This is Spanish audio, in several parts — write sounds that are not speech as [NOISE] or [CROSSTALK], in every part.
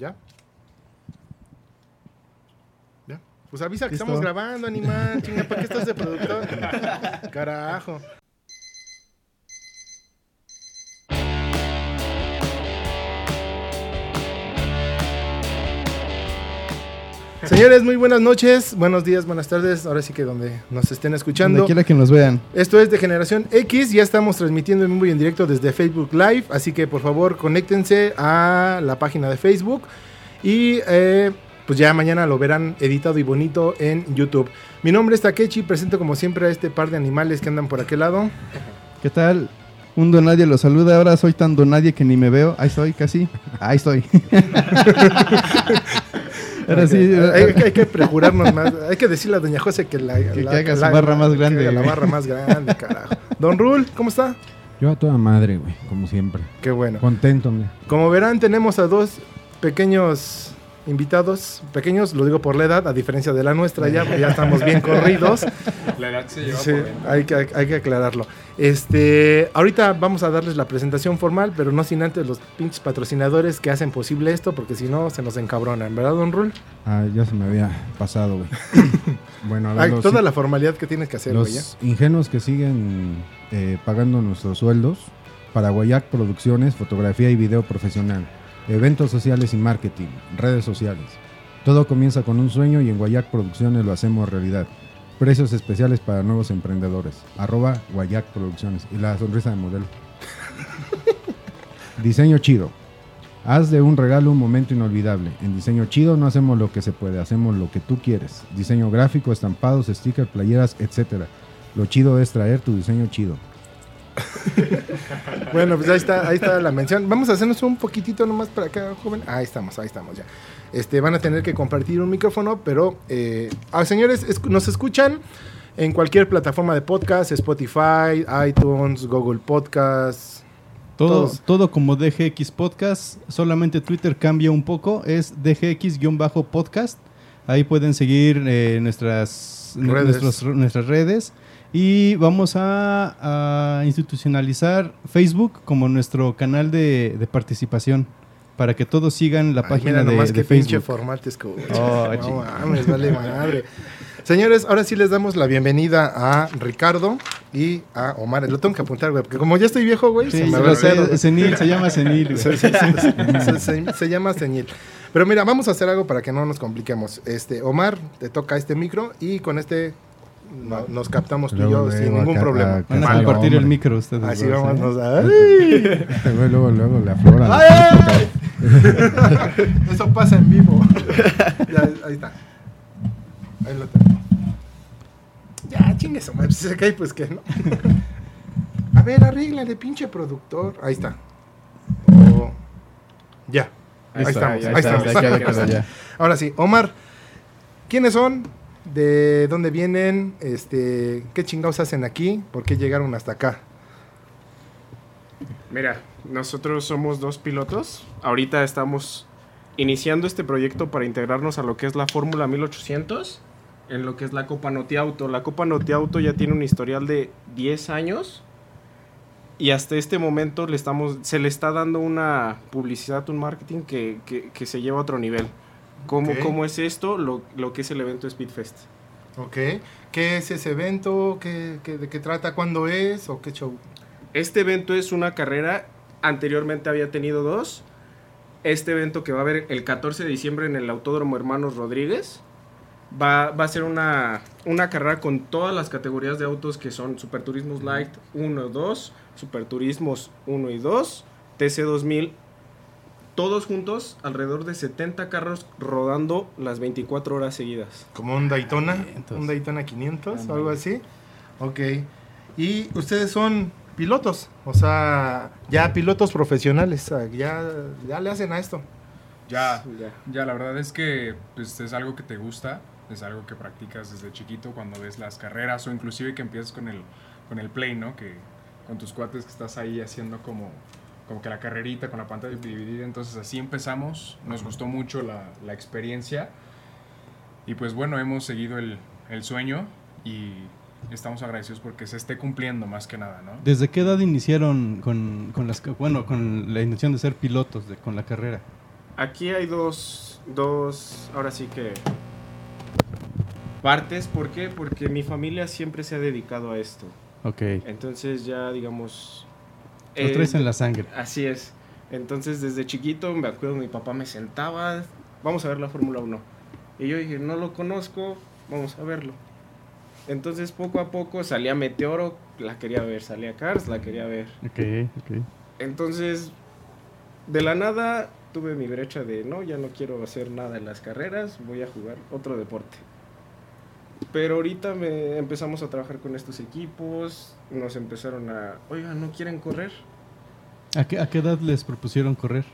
¿Ya? ¿Ya? Pues avisa que Listo. estamos grabando, animal. Chinga, ¿para qué estás de productor? [LAUGHS] Carajo. Señores, muy buenas noches, buenos días, buenas tardes. Ahora sí que donde nos estén escuchando. Donde quiera que nos vean. Esto es de Generación X, ya estamos transmitiendo en vivo y en directo desde Facebook Live, así que por favor conéctense a la página de Facebook y eh, pues ya mañana lo verán editado y bonito en YouTube. Mi nombre es Takechi, presento como siempre a este par de animales que andan por aquel lado. ¿Qué tal? Un donadie lo saluda. Ahora soy tan donadie que ni me veo. Ahí estoy, casi. Ahí estoy. [LAUGHS] Ahora sí. hay, hay- hay que [LAUGHS] prejurarnos más, hay que decirle a Doña José que la, Que- la- que haga su la- barra más que grande, haga la güey. barra más grande, carajo. Don Rul, ¿cómo está? Yo a toda madre, güey, como siempre. Qué bueno. Contento, mira. Como verán, tenemos a dos pequeños invitados. Pequeños, lo digo por la edad, a diferencia de la nuestra, ya, ya estamos bien corridos. La edad se lleva Sí, por hay que, hay que aclararlo. Este, ahorita vamos a darles la presentación formal, pero no sin antes los pinches patrocinadores que hacen posible esto, porque si no se nos encabronan, ¿verdad, Don Rul? Ah, ya se me había pasado, güey. [COUGHS] bueno, a ver, Hay los, toda la formalidad que tienes que hacer, güey. ¿eh? los ingenuos que siguen eh, pagando nuestros sueldos para Guayac Producciones, fotografía y video profesional, eventos sociales y marketing, redes sociales. Todo comienza con un sueño y en Guayac Producciones lo hacemos realidad. Precios especiales para nuevos emprendedores. Arroba Guayac Producciones. Y la sonrisa de modelo. [LAUGHS] Diseño chido. Haz de un regalo un momento inolvidable. En diseño chido no hacemos lo que se puede, hacemos lo que tú quieres. Diseño gráfico, estampados, stickers, playeras, etc. Lo chido es traer tu diseño chido. [LAUGHS] Bueno, pues ahí está, ahí está la mención. Vamos a hacernos un poquitito nomás para acá, joven. Ahí estamos, ahí estamos ya. Este, van a tener que compartir un micrófono, pero, eh, ah, señores, nos escuchan en cualquier plataforma de podcast, Spotify, iTunes, Google Podcasts. Todo, Todos. todo como DGX Podcast. Solamente Twitter cambia un poco. Es DGX-podcast. Ahí pueden seguir eh, nuestras, nu- Redes. nuestros- nuestras redes. Y vamos a, a institucionalizar Facebook como nuestro canal de, de participación. Para que todos sigan la Ay, página mira de, nomás de qué pinche Facebook. te escucho. Oh, no mames, vale madre. Señores, ahora sí les damos la bienvenida a Ricardo y a Omar. Lo tengo que apuntar, güey, porque como ya estoy viejo, güey, Sí, se me va senil, se llama senil. Se, se- llama Ceñil. Pero mira, vamos a hacer algo para que no nos compliquemos. Este, Omar, te toca este micro y con este no- nos captamos tú y yo sin ningún acá- problema. Van a sale, compartir el micro ustedes. Así dos, vamos. ¿eh? luego, luego le aflora. la ¡Ay! puta, [LAUGHS] Eso pasa en vivo. [LAUGHS] Ya, ahí está. Ahí lo tengo. Ya, chingue eso, si se cae, pues que no. [LAUGHS] A ver, arréglale, pinche productor. Ahí está. Oh, Ya. Ahí, está, estamos, ahí está, estamos. Ahora sí, Omar, ¿quiénes son? ¿De dónde vienen? Este, ¿Qué chingados hacen aquí? ¿Por qué llegaron hasta acá? Mira, nosotros somos dos pilotos. Ahorita estamos iniciando este proyecto para integrarnos a lo que es la Fórmula 1800, en lo que es la Copa Noti Auto. La Copa Noti Auto ya tiene un historial de 10 años y hasta este momento le estamos, se le está dando una publicidad, un marketing que, que- que se lleva a otro nivel. ¿Cómo, Ok. cómo es esto? Lo, lo que es el evento Speedfest. Ok. ¿Qué es ese evento? ¿Qué, qué- ¿De qué trata? ¿Cuándo es? ¿O qué show? Este evento es una carrera, anteriormente había tenido dos. Este evento que va a haber el 14 de diciembre en el Autódromo Hermanos Rodríguez, va, va a ser una, una carrera con todas las categorías de autos que son Super Turismos Light 1 y 2, Super Turismos 1 y 2, TC 2000, todos juntos, alrededor de 70 carros rodando las 24 horas seguidas. ¿Como un Daytona? 500. ¿Un Daytona 500? o Ándale. algo así. Ok. ¿Y ustedes son pilotos? O sea, ya pilotos profesionales. ah, Ya, ya le hacen a esto. Ya, Ya. ya, la verdad es que pues, es algo que te gusta, es algo que practicas desde chiquito cuando ves las carreras o inclusive que empiezas con el, con el play, ¿no? Que con tus cuates que estás ahí haciendo como, como que la carrerita con la pantalla dividida. Entonces así empezamos, nos gustó mucho la, la experiencia y pues bueno, hemos seguido el, el sueño y estamos agradecidos porque se esté cumpliendo más que nada, ¿no? ¿Desde qué edad iniciaron con, con las, bueno, con la intención de ser pilotos de, con la carrera? Aquí hay dos, dos, ahora sí que partes. ¿Por qué? Porque mi familia siempre se ha dedicado a esto. Ok. Entonces ya, digamos... Lo eh, traes en la sangre. Así es. Entonces desde chiquito me acuerdo mi papá me sentaba, vamos a ver la Fórmula 1. Y yo dije, no lo conozco, vamos a verlo. Entonces poco a poco salía Meteoro, la quería ver, salía Cars, la quería ver. Ok, ok. Entonces, de la nada tuve mi brecha de, no, ya no quiero hacer nada en las carreras, voy a jugar otro deporte. Pero ahorita me empezamos a trabajar con estos equipos, nos empezaron a, oiga, ¿no quieren correr? ¿A qué, a qué edad les propusieron correr?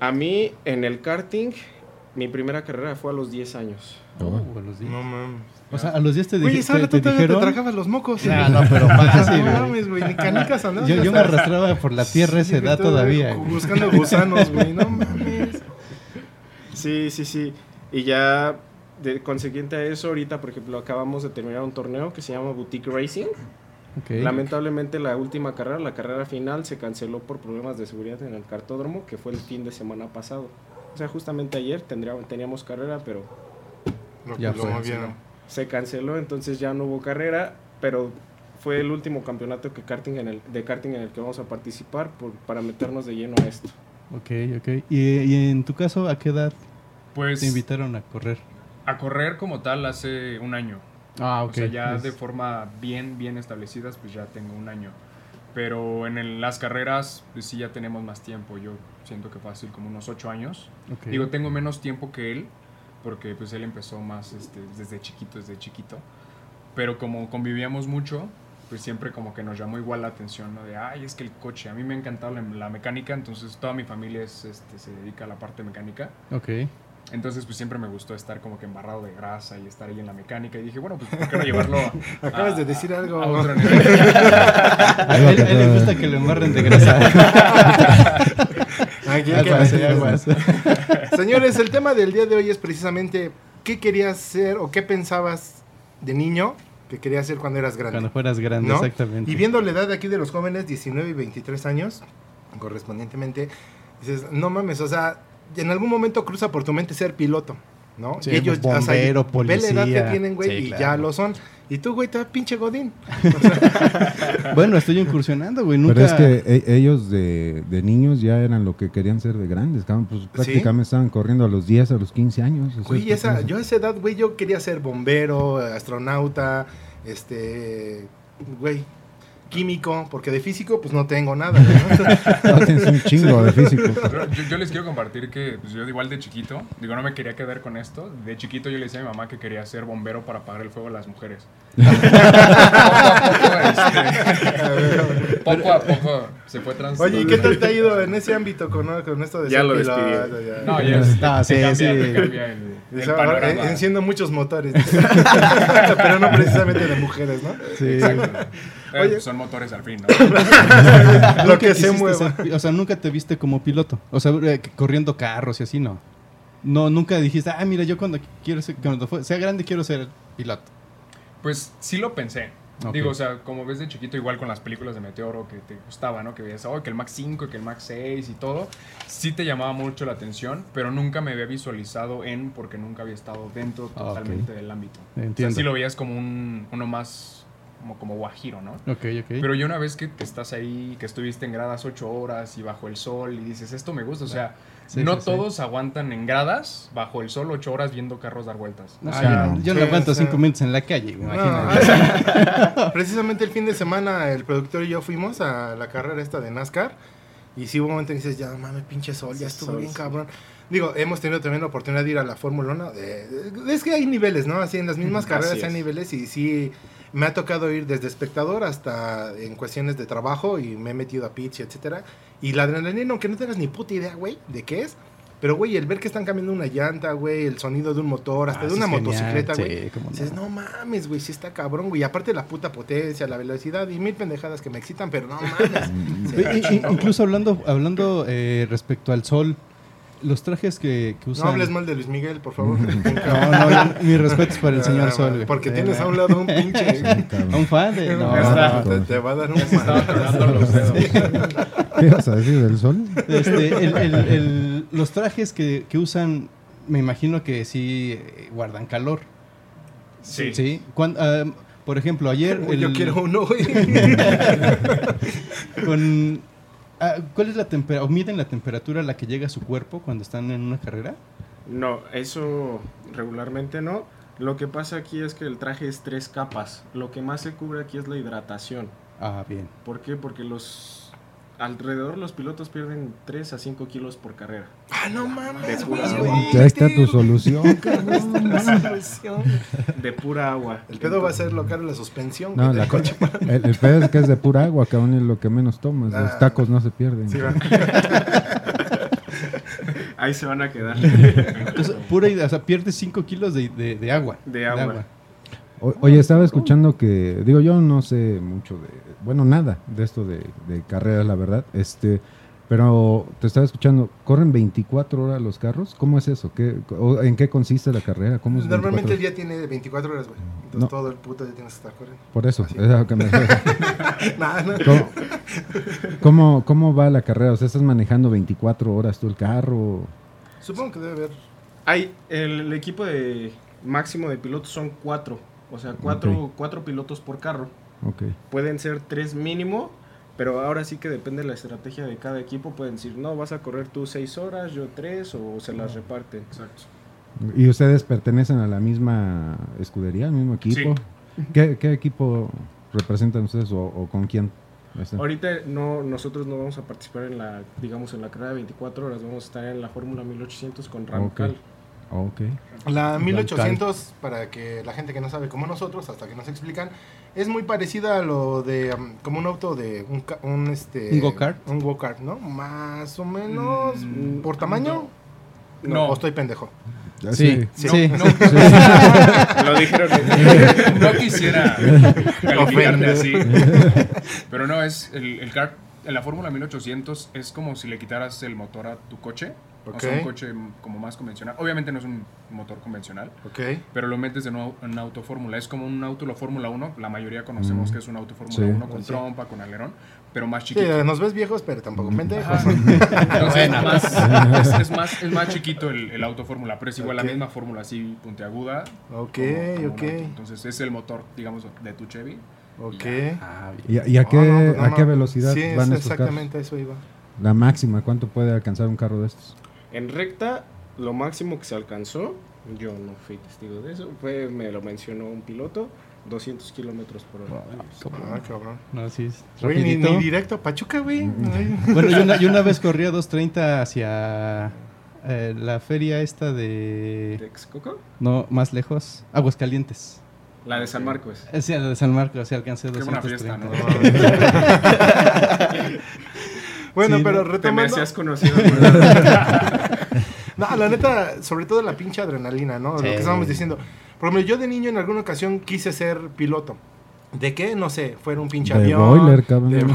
A mí en el karting, mi primera carrera fue a los 10 años. Oh, a los diez. No mames. O sea, a los 10 te, esa te- te te dijeron... tragabas los mocos. Ah, no, [LAUGHS] pero fácil, No mames, güey, ni canicas andabas. Yo, yo me arrastraba por la tierra esa edad todavía. güey. Buscando gusanos, güey, no [LAUGHS] mames. Sí, sí, sí. Y ya de consecuente a eso, ahorita, por ejemplo, acabamos de terminar un torneo que se llama Boutique Racing. Lamentablemente la última carrera, la carrera final, se canceló por problemas de seguridad en el cartódromo, que fue el fin de semana pasado. O sea, justamente ayer tendría- teníamos carrera, pero Lo, Ya lo se canceló, entonces ya no hubo carrera, pero fue el último campeonato que karting en el, de karting en el que vamos a participar por- para meternos de lleno a esto. Ok, ok. ¿Y, y en tu caso, a qué edad Pues te invitaron a correr? A correr como tal hace un año. Ah, O sea, ya Es- de forma bien, bien establecidas, pues ya tengo un año. Pero en el- las carreras, pues sí ya tenemos más tiempo. Yo siento que fácil, como unos ocho años. ok. Digo, tengo menos tiempo que él, porque pues él empezó más este, desde chiquito, desde chiquito. Pero como convivíamos mucho, pues siempre como que nos llamó igual la atención, ¿no? De, ay, es que el coche, a mí me ha encantado la, la mecánica, entonces toda mi familia es, este, se dedica a la parte mecánica. Ok. Entonces, pues siempre me gustó estar como que embarrado de grasa y estar ahí en la mecánica. Y dije, bueno, pues ¿por qué no llevarlo [LAUGHS] a, Acabas a- de decir algo. a otro [LAUGHS] nivel? A él, a él le gusta que lo embarren de grasa. Ay, ¿qué- Aguas, aguas. Señores, el tema del día de hoy es precisamente qué querías ser o qué pensabas de niño que querías ser cuando eras grande. Cuando fueras grande, ¿no? exactamente. Y viendo la edad de aquí de los jóvenes, 19 y 23 años, correspondientemente, dices, no mames, o sea, en algún momento cruza por tu mente ser piloto, ¿no? Sí, y ellos, pues, o sea, bombero, ve la edad que policía. tienen, güey, Sí, y claro. ya lo son. Y tú, güey, te pinche godín. [LAUGHS] Bueno, estoy incursionando, güey. Nunca... Pero es que e- ellos de, de niños ya eran lo que querían ser de grandes. cabrón, Pues prácticamente estaban corriendo a los 10, a los 15 años. o sea, Güey, esa, pues, yo a esa edad, güey, yo quería ser bombero, astronauta, este, güey, químico, porque de físico, pues no tengo nada, ¿no? [LAUGHS] no, tienes un chingo de físico. Yo, yo les quiero compartir que pues, yo igual de chiquito, digo, no me quería quedar con esto. De chiquito yo le decía a mi mamá que quería ser bombero para apagar el fuego a las mujeres. [LAUGHS] poco a poco, este, poco a poco se fue transformando. Oye, ¿y qué tal te ha ido en ese ámbito con, con esto de Ya ser lo piloto? despidieron. Ya. No, ya [LAUGHS] Ah, sí, cambia, sí. cambia el, ahora, eh, enciendo muchos motores, pero no precisamente de mujeres, ¿no? Sí. Exacto. Eh, Oye. son motores al fin, ¿no? [LAUGHS] Lo que se mueva. ser o sea, nunca te viste como piloto. O sea, eh, corriendo carros y así, no. No, nunca dijiste, ah, mira, yo cuando quiero ser, cuando sea grande quiero ser piloto. Pues sí lo pensé. Digo, o sea, como ves de chiquito, igual con las películas de Meteoro que te gustaba, ¿no? Que veías, oh, que el Max 5, que el Max 6 y todo. Sí te llamaba mucho la atención, pero nunca me había visualizado en, porque nunca había estado dentro Ah, totalmente del ámbito. Entiendo. O sea, sí lo veías como un, uno más, como, como guajiro, ¿no? Ok, ok. Pero yo una vez que, que estás ahí, que estuviste en gradas ocho horas y bajo el sol y dices, esto me gusta, o sea, Sí, no sí, sí. todos aguantan en gradas bajo el sol ocho horas viendo carros dar vueltas. O Ah, sea, yo, yo no sí, aguanto cinco minutos en la calle, No, imagínate. [LAUGHS] [LAUGHS] Precisamente el fin de semana el productor y yo fuimos a la carrera esta de NASCAR y sí hubo un momento en que dices, ya mames, pinche sol, ya estuvo Sol, bien sí. cabrón. Digo, hemos tenido también la oportunidad de ir a la Fórmula 1. de- de- es que hay niveles, ¿no? Así en las mismas Así carreras es. hay niveles y sí me ha tocado ir desde espectador hasta en cuestiones de trabajo y me he metido a pitch, etcétera. Y la adrenalina, aunque no tengas ni puta idea, güey, de qué es. Pero, güey, el ver que están cambiando una llanta, güey, el sonido de un motor, hasta Ah, de una genial, motocicleta, güey. sí, no. Dices, no mames, güey, sí está cabrón, güey. Y aparte la puta potencia, la velocidad y mil pendejadas que me excitan, pero no mames. [LAUGHS] Incluso hablando, hablando eh, respecto al sol, los trajes que, que usan... No hables mal de Luis Miguel, por favor. [LAUGHS] No, no, yo- mi respeto es para el [LAUGHS] señor Ah, Sol. Porque Eh, tienes a un lado un pinche. a un fan de... No, Ya está, no, te, te va a dar un. [LAUGHS] ¿Qué ibas a decir del sol? Este, el- el- el- los trajes que, que usan, me imagino que sí eh, guardan calor. Sí. Sí. Cuan- ah, por ejemplo, ayer... Uy, Yo quiero uno, güey. con, ah, ¿Cuál es la temperatura? ¿O miden la temperatura a la que llega su cuerpo cuando están en una carrera? No, eso regularmente no. Lo que pasa aquí es que el traje es tres capas. Lo que más se cubre aquí es la hidratación. Ah, bien. ¿Por qué? Porque los alrededor los pilotos pierden 3 a 5 kilos por carrera. Ah, no mames, De pura. Ahí está tu solución, [LAUGHS] solución. De pura agua. El pedo va a ser lo caro la suspensión. No, la [LAUGHS] coche. El, el pedo es que es de pura agua, cabrón, y lo que menos tomas. Ah. Los tacos no se pierden. Sí. [LAUGHS] Ahí se van a quedar. Entonces, pura, o sea, pierdes 5 kilos de, de- de agua. De agua. O- Oye, estaba escuchando que, digo, yo no sé mucho de, bueno, nada de esto de, de carreras, la verdad, este, pero te estaba escuchando, ¿corren 24 horas los carros? ¿Cómo es eso? ¿Qué, o ¿En qué consiste la carrera? ¿Cómo es Normalmente el 24 día tiene 24 horas, güey. Entonces No. todo el puto día tienes que estar corriendo. Por eso, Así. es lo que me. [LAUGHS] Nada, no. ¿Cómo, cómo, cómo va la carrera? O sea, ¿estás manejando 24 horas tú el carro? Supongo que debe haber. Hay el, el equipo de máximo de pilotos son cuatro. O sea, cuatro, cuatro pilotos por carro. Ok. Pueden ser tres mínimo, pero ahora sí que depende de la estrategia de cada equipo. Pueden decir, no, vas a correr tú seis horas, yo tres, o se las reparten. Exacto. ¿Y ustedes pertenecen a la misma escudería, al mismo equipo? ¿Qué, qué equipo representan ustedes o, o con quién? están? Ahorita no, nosotros no vamos a participar en la, digamos, en la carrera de 24 horas. Vamos a estar en la Fórmula 1800 con Ramcal. Ok. La 1800, para que la gente que no sabe como nosotros, hasta que nos explican, es muy parecida a lo de um, como un auto de un, este ¿Un go-kart? Un go-kart, ¿no? Más o menos Mm, por tamaño. No. No. o estoy pendejo. Sí, Sí. sí. No, [LAUGHS] Lo dijeron. no quisiera calificarte así. [LAUGHS] Pero no, es el, el kart. En la Fórmula 1800 es como si le quitaras el motor a tu coche. O sea, Ok. un coche como más convencional. Obviamente no es un motor convencional, pero lo metes en un, auto Fórmula. Es como un auto la Fórmula 1. La mayoría conocemos Mm. que es un auto Fórmula Sí. 1 con Sí. trompa, con alerón, pero más Sí, chiquito. nos ves viejos, pero tampoco pendejos. [LAUGHS] Entonces, es, más, [LAUGHS] es, es más, es más chiquito el, el auto fórmula, pero es igual la misma fórmula así puntiaguda. Ok, como- ok. Entonces es el motor, digamos, de tu Chevy. Ok. Ah. ¿Y, y a, qué, No, no, pues no, a no. qué velocidad Sí, van es estos carros? exactamente a eso iba. La máxima, ¿cuánto puede alcanzar un carro de estos? En recta, lo máximo que se alcanzó, yo no fui testigo de eso, fue, me lo mencionó un piloto, 200 kilómetros por hora. Ah, cabrón. No, sí, es Güey, ni, rapidito. ni directo a Pachuca, güey. [LAUGHS] Bueno, yo una, yo una vez corría 2.30 hacia eh, la feria esta de... ¿Texcoco? No, más lejos. Aguascalientes. La de San Marcos. Sí, la de San Marcos, sí alcancé Qué 230. buena fiesta, ¿no? Bueno, Sí, pero no, Te me retomando. hacías conocido. [LAUGHS] No, la neta, sobre todo la pinche adrenalina, ¿no? Sí. Lo que estábamos diciendo. Por ejemplo, yo de niño en alguna ocasión quise ser piloto. ¿De qué? No sé, fuera un pinche De avión. boiler, cabrón. de- [LAUGHS]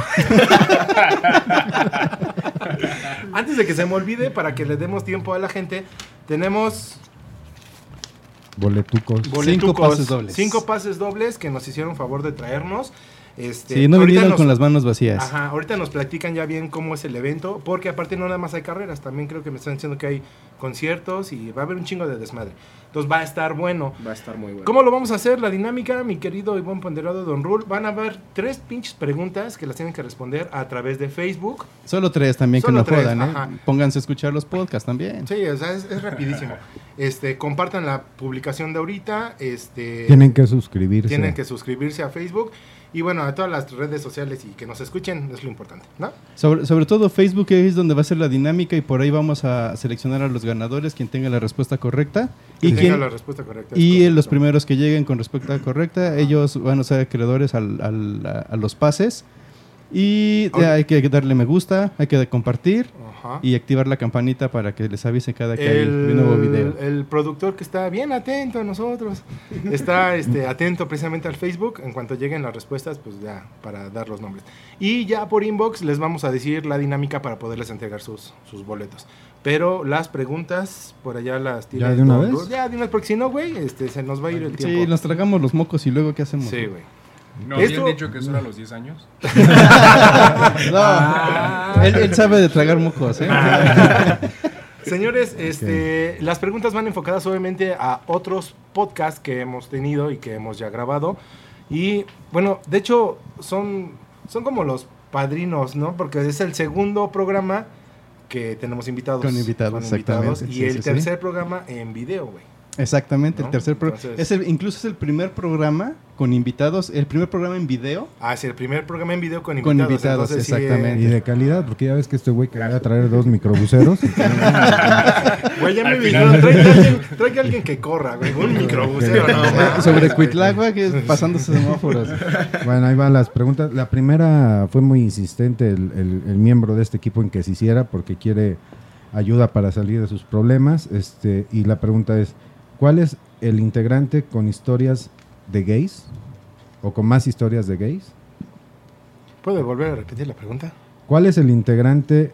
Antes de que se me olvide, para que le demos tiempo a la gente, tenemos Boletucos. boletucos, pases dobles. Cinco pases dobles que nos hicieron favor de traernos. Este, Sí, no ahorita vinieron nos- con las manos vacías. Ajá, ahorita nos platican ya bien cómo es el evento, porque aparte no nada más hay carreras, también creo que me están diciendo que hay conciertos y va a haber un chingo de desmadre. Entonces va a estar bueno. Va a estar muy bueno. ¿Cómo lo vamos a hacer? La dinámica, mi querido y buen ponderado Don Rule, van a haber tres pinches preguntas que las tienen que responder a través de Facebook. Solo tres también Solo que no tres, jodan, ¿eh? ajá. Pónganse a escuchar los podcasts también. Sí, o sea, es, es rapidísimo. Este, compartan la publicación de ahorita, este Tienen que suscribirse. tienen que suscribirse a Facebook y bueno, a todas las redes sociales y que nos escuchen es lo importante, ¿no? Sobre, sobre todo Facebook es donde va a ser la dinámica y por ahí vamos a seleccionar a los ganadores, quien tenga la respuesta correcta. Y, tenga quien, la respuesta correcta. es y los primeros que lleguen con respuesta correcta, ellos van a ser acreedores al- al- a, a los pases. Y hay que darle me gusta, hay que compartir Ajá. y activar la campanita para que les avise cada que hay un nuevo video. el productor que está bien atento a nosotros, está [LAUGHS] este, atento precisamente al Facebook. En cuanto lleguen las respuestas, pues ya, para dar los nombres. Y ya por inbox les vamos a decir la dinámica para poderles entregar sus, sus boletos. Pero las preguntas, por allá las ¿Ya de una vez? Ya de una vez, porque si no, güey, este, se nos va a ir el tiempo. Sí, nos tragamos los mocos y luego ¿qué hacemos? Sí, güey. ¿No Esto- habían dicho que eso era a los 10 años? [LAUGHS] No, él, él sabe de tragar mocos, ¿eh? [LAUGHS] Señores, este, las preguntas van enfocadas obviamente a otros podcasts que hemos tenido y que hemos ya grabado. Y bueno, de hecho, son, son como los padrinos, ¿no? Porque es el segundo programa que tenemos invitados. Con invitados, exactamente, Y sí, el sí, sí. tercer programa en video, güey. Exactamente, ¿No? el tercer programa. Entonces- incluso es el primer programa con invitados, el primer programa en video. Ah, es el primer programa en video con Con invitados. invitados, entonces sí, exactamente. Y de calidad, porque ya ves que este güey quería traer dos microbuseros. [LAUGHS] Güey, ya me dijeron, trae a alguien, trae a alguien que corra, güey. Un microbusero, no [LAUGHS] Sobre güey. Cuitlagua, que es pasando semáforos. bueno, ahí van las preguntas. La primera fue muy insistente el, el- el miembro de este equipo en que se hiciera porque quiere ayuda para salir de sus problemas. Este, y la pregunta es, ¿cuál es el integrante con historias de gays? ¿O con más historias de gays? ¿Puede volver a repetir la pregunta? ¿Cuál es el integrante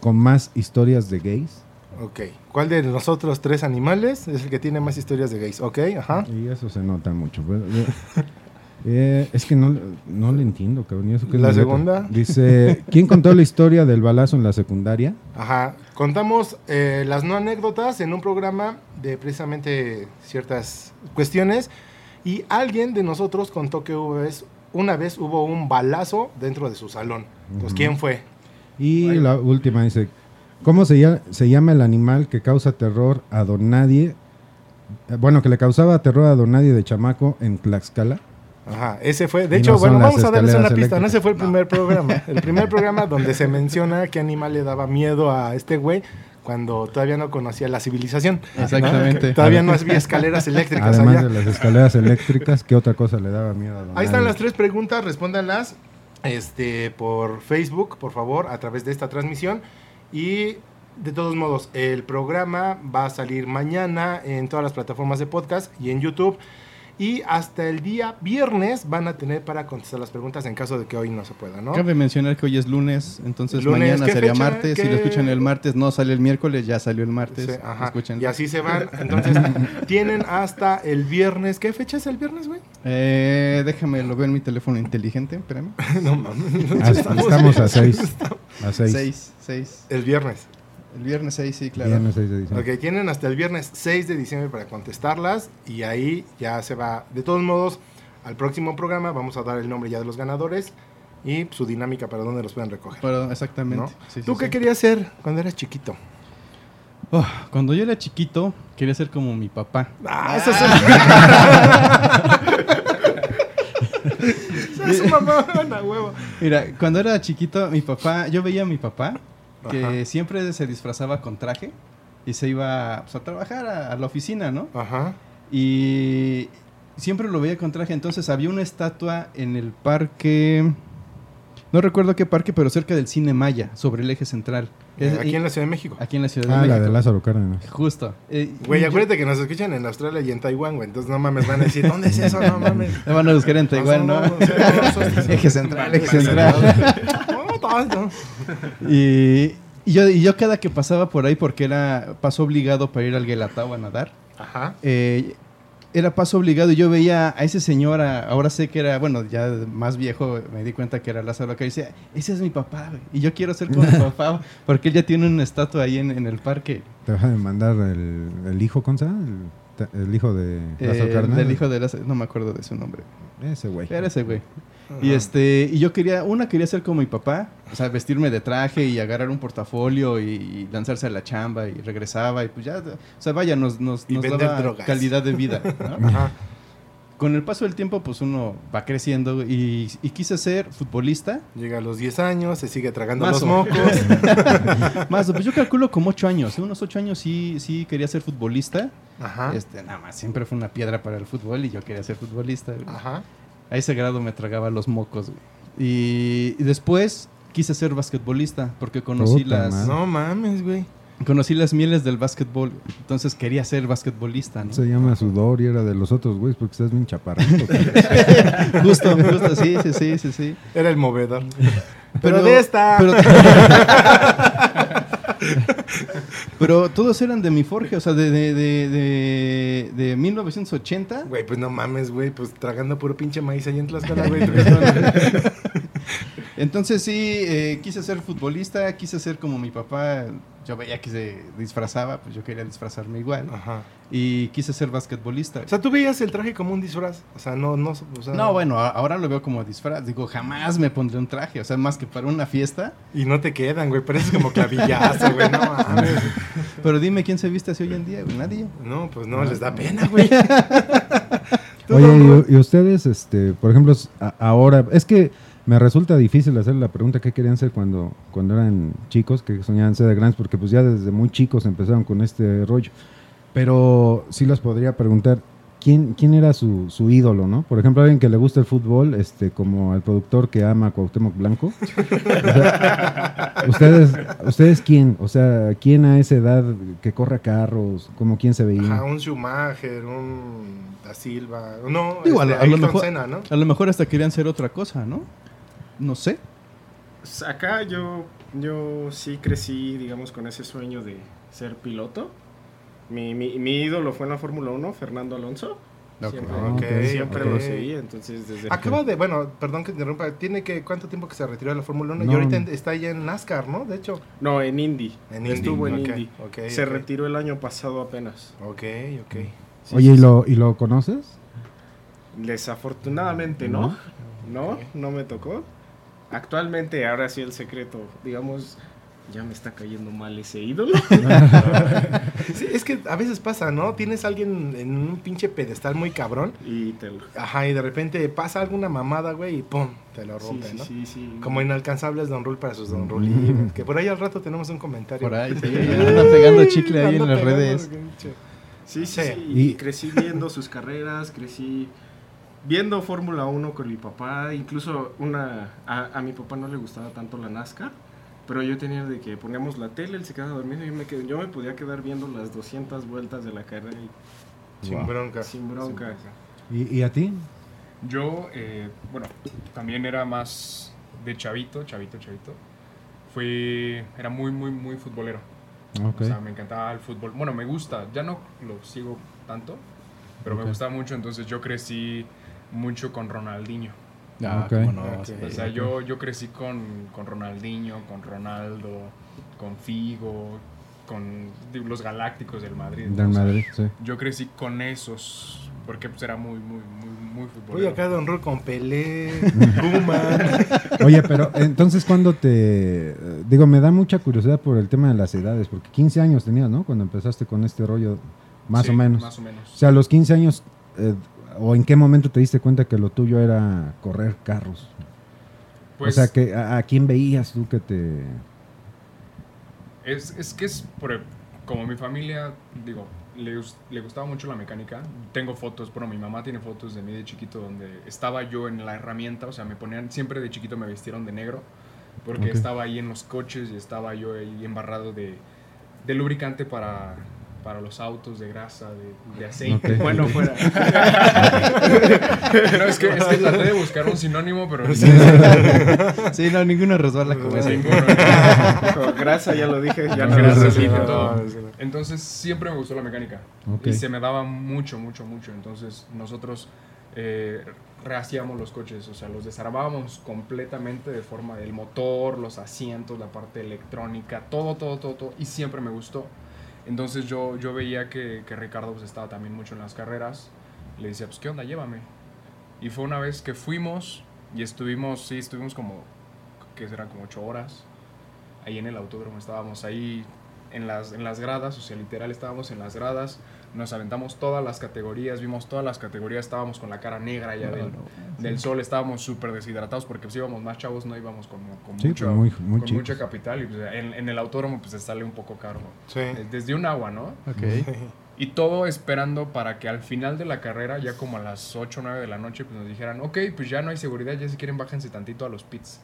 con más historias de gays? Ok. ¿Cuál de nosotros tres animales es el que tiene más historias de gays? Ok, ajá. Y eso se nota mucho. eh, [LAUGHS] eh, es que no, no le entiendo, cabrón. ¿y eso qué es ¿La letra? segunda? Dice, ¿quién contó la historia del balazo en la secundaria? Ajá. Contamos eh, las no anécdotas en un programa de precisamente ciertas cuestiones y alguien de nosotros contó que hubo vez- una vez hubo un balazo dentro de su salón. Pues, Ujú. ¿quién fue? Y la última dice, ¿cómo se llama, se llama el animal que causa terror a don nadie? Eh, Bueno, que le causaba terror a don nadie de chamaco en Tlaxcala. Ajá, ese fue. De Y hecho, no bueno, vamos a darles una pista. No, ese fue el primer programa. El primer [LAUGHS] programa donde se menciona qué animal le daba miedo a este güey cuando todavía no conocía la civilización. Exactamente. Todavía no había escaleras eléctricas Además allá. de las escaleras eléctricas, ¿qué otra cosa le daba miedo a Ahí están las tres preguntas, respóndanlas este, por Facebook, por favor, a través de esta transmisión. Y de todos modos, el programa va a salir mañana en todas las plataformas de podcast y en YouTube. Y hasta el día viernes van a tener para contestar las preguntas en caso de que hoy no se pueda, ¿no? Cabe mencionar que hoy es lunes, entonces Lunes, mañana ¿qué sería fecha? martes. Si lo escuchan el martes, no sale el miércoles, ya salió el martes. Sí, ajá. Y así se van. Entonces, [LAUGHS] tienen hasta el viernes. ¿Qué fecha es el viernes, güey? Eh, déjame, lo veo en mi teléfono inteligente, espérame. [LAUGHS] no mames. Ah, Estamos a seis. [LAUGHS] A seis. Seis, seis. El viernes. El viernes 6, sí, claro. Viernes seis de diciembre. Ok, tienen hasta el viernes 6 de diciembre para contestarlas y ahí ya se va. De todos modos, al próximo programa vamos a dar el nombre ya de los ganadores y su dinámica para dónde los pueden recoger. Pero, exactamente. ¿no? Sí, sí, ¿Tú qué sí. querías ser cuando eras chiquito? Oh, cuando yo era chiquito, quería ser como mi papá. Ah, eso es [LAUGHS] [LAUGHS] a huevo. Mira, cuando era chiquito, mi papá, yo veía a mi papá que Ajá. siempre se disfrazaba con traje y se iba pues, a trabajar a, a la oficina, ¿no? Ajá. Y siempre lo veía con traje. Entonces había una estatua en el parque. No recuerdo qué parque, pero cerca del cine Maya, sobre el eje central. Es- Aquí en la Ciudad de México. aquí en la Ciudad de Ah, México. la de Lázaro Cárdenas. Justo. Eh, Güey, yo- acuérdate que nos escuchan en Australia y en Taiwán, güey. Entonces no mames, van a decir, ¿dónde es eso? No mames. Me van a buscar en Taiwán, ¿no? Eje central, eje central. No. Y, y yo, y yo cada que pasaba por ahí, porque era paso obligado para ir al Guelatao a nadar, Ajá. eh, era paso obligado y yo veía a ese señor, a- ahora sé que era, bueno, ya más viejo, me di cuenta que era Lázaro que decía, ese es mi papá, güey, y yo quiero ser como mi papá, porque él ya tiene una estatua ahí en, en el parque, Te vas a demandar el, el hijo, ¿cómo se llama? El, el hijo de Lázaro eh, Cárdenas. del hijo de Lázaro, no me acuerdo de su nombre, Ese güey. era ese güey. Y este, y yo quería, una quería ser como mi papá, o sea, vestirme de traje y agarrar un portafolio y, y lanzarse a la chamba y regresaba y pues ya, o sea, vaya, nos, nos, Y nos vender daba drogas. calidad de vida. [LAUGHS] ¿no? Ajá. Con el paso del tiempo, pues uno va creciendo y, y quise ser futbolista. Llega a los 10 años, se sigue tragando los mocos. [LAUGHS] [LAUGHS] Más, pues yo calculo como 8 años, ¿eh? unos 8 años sí, sí quería ser futbolista. Ajá. Este, nada más, siempre fue una piedra para el fútbol y yo quería ser futbolista. Ajá. A ese grado me tragaba los mocos, güey. Y, y después quise ser basquetbolista porque conocí Puta las madre. No mames, güey. conocí las mieles del básquetbol. Entonces quería ser basquetbolista, ¿no? Se llama sudor y era de los otros güeyes porque estás bien chaparrito. [LAUGHS] cabrón. Justo, justo, sí, sí, sí, sí, sí. Era el movedor. Pero, de esta. Pero, [LAUGHS] pero todos eran de mi forje, o sea, de, de, de, de, de 1980. Güey, pues no mames, güey. Pues tragando puro pinche maíz ahí en Tlaxcala, güey. [LAUGHS] Entonces sí, eh, quise ser futbolista, quise ser como mi papá. Yo veía que se disfrazaba, pues yo quería disfrazarme igual. Ajá. Y quise ser basquetbolista. O sea, tú veías el traje como un disfraz. O sea, no, no. O sea, no, bueno, ahora lo veo como disfraz. Digo, jamás me pondré un traje. O sea, más que para una fiesta. Y no te quedan, güey. Pareces como clavillazo, güey. No [LAUGHS] mames. Pero dime quién se viste así hoy en día, güey. Nadie. No, pues no, les da pena, güey. [LAUGHS] Oye, y, y ustedes, este, por ejemplo, a- ahora, es que me resulta difícil hacer la pregunta qué querían ser cuando, cuando eran chicos, que soñaban ser de grandes, porque pues ya desde muy chicos empezaron con este rollo. Pero sí les podría preguntar, ¿quién, quién era su, su ídolo, no? Por ejemplo, alguien que le gusta el fútbol, este, como el productor que ama a Cuauhtémoc Blanco. O sea, ¿Ustedes, ¿Ustedes quién? O sea, ¿quién a esa edad que corre carros? ¿Cómo quién se veía? Ajá, un Schumacher, un Da Silva. No, Digo, a lo- este, a lo mejor- Senna, ¿no? A lo mejor hasta querían ser otra cosa, ¿no? No sé. Pues Acá yo, yo sí crecí, digamos, con ese sueño de ser piloto. Mi, mi, mi ídolo fue en la Fórmula 1, Fernando Alonso. Ok. Siempre, Ok, siempre lo seguí, entonces desde... Acaba de, bueno, perdón que te interrumpa, tiene que, ¿cuánto tiempo que se retiró de la Fórmula 1? No. Y ahorita está ya en NASCAR, ¿no? De hecho. No, en Indy. En Estuvo Indy, en Indy. Se retiró el año pasado apenas. Ok, ok. Sí, Oye, sí, ¿y, sí. lo, ¿y lo conoces? Desafortunadamente no. No, no me tocó. Actualmente, ahora sí el secreto, digamos, ya me está cayendo mal ese ídolo. [LAUGHS] Sí, es que a veces pasa, ¿no? Tienes a alguien en un pinche pedestal muy cabrón. Y te lo... Ajá, y de repente pasa alguna mamada, güey, y pum, te lo Sí, rompe, sí, ¿no? sí, sí. Como inalcanzables Don Rule para sus Don Mm. Rule. que por ahí al rato tenemos un comentario. Por ahí, sí. [LAUGHS] Anda pegando chicle ahí en las redes. Sí, sí, Sí. sí. Y- Y crecí viendo sus carreras, crecí viendo Fórmula 1 con mi papá. Incluso una a, a mi papá no le gustaba tanto la NASCAR. Pero yo tenía de que poníamos la tele, él se quedaba dormido y yo me, quedé- yo me podía quedar viendo las 200 vueltas de la carrera y Sin Wow. bronca. sin bronca. ¿Y, y a ti? Yo, eh, bueno, también era más de chavito, chavito, chavito. Fui, era muy, muy, muy futbolero. Ok. O sea, me encantaba el fútbol. Bueno, me gusta, ya no lo sigo tanto, pero me gustaba mucho, entonces yo crecí mucho con Ronaldinho. Ah, no, sí. O sea, yo, yo crecí con, con Ronaldinho, con Ronaldo, con Figo, con los Galácticos del Madrid. ¿no? Del O sea, Madrid, sí. yo crecí con esos, porque pues era muy, muy, muy, muy futbolero. acá Don Rule con Pelé, [LAUGHS] Kuman. Oye, pero entonces cuando te... Digo, me da mucha curiosidad por el tema de las edades, porque 15 años tenías, ¿no? Cuando empezaste con este rollo, más Sí, o menos. Más o menos. O sea, a los 15 años, eh, ¿o en qué momento te diste cuenta que lo tuyo era correr carros? Pues, o sea, que, a, a quién veías tú que te... Es, es que es por, como mi familia, digo, le, le gustaba mucho la mecánica. Tengo fotos, bueno, mi mamá tiene fotos de mí de chiquito donde estaba yo en la herramienta, o sea, me ponían, siempre de chiquito me vistieron de negro, porque estaba ahí en los coches y estaba yo ahí embarrado de, de lubricante para, para los autos, de grasa, de, de aceite. Bueno, fuera. [LAUGHS] no, es que, es que traté de buscar un sinónimo, pero Sí, [LAUGHS] no, ninguno resbala como ese. ninguno. Con grasa, ya lo dije. Ya No, lo grasa, dije sí, todo. todo. Entonces siempre me gustó la mecánica. Y se me daba mucho, mucho, mucho. Entonces nosotros eh, rehacíamos los coches, o sea, los desarmábamos completamente de forma del motor, los asientos, la parte electrónica, todo, todo, todo, todo. Y siempre me gustó. Entonces yo, yo veía que, que Ricardo pues, estaba también mucho en las carreras. Le decía, pues, ¿qué onda? Llévame. Y fue una vez que fuimos y estuvimos, sí, estuvimos como, que serán como ocho horas. Ahí en el autódromo estábamos ahí en las, en las gradas, o sea, literal estábamos en las gradas, nos aventamos todas las categorías, vimos todas las categorías, estábamos con la cara negra ya del, del sol, estábamos súper deshidratados porque pues íbamos más chavos, no íbamos con, con, Sí, mucho- muy- muy con mucha capital y pues, en, en el autódromo pues sale un poco caro. Sí. Eh, Desde un agua, ¿no? Ok. Y todo esperando para que al final de la carrera, ya como a las 8 o 9 de la noche, pues nos dijeran, ok, pues ya no hay seguridad, ya si quieren bájense tantito a los pits.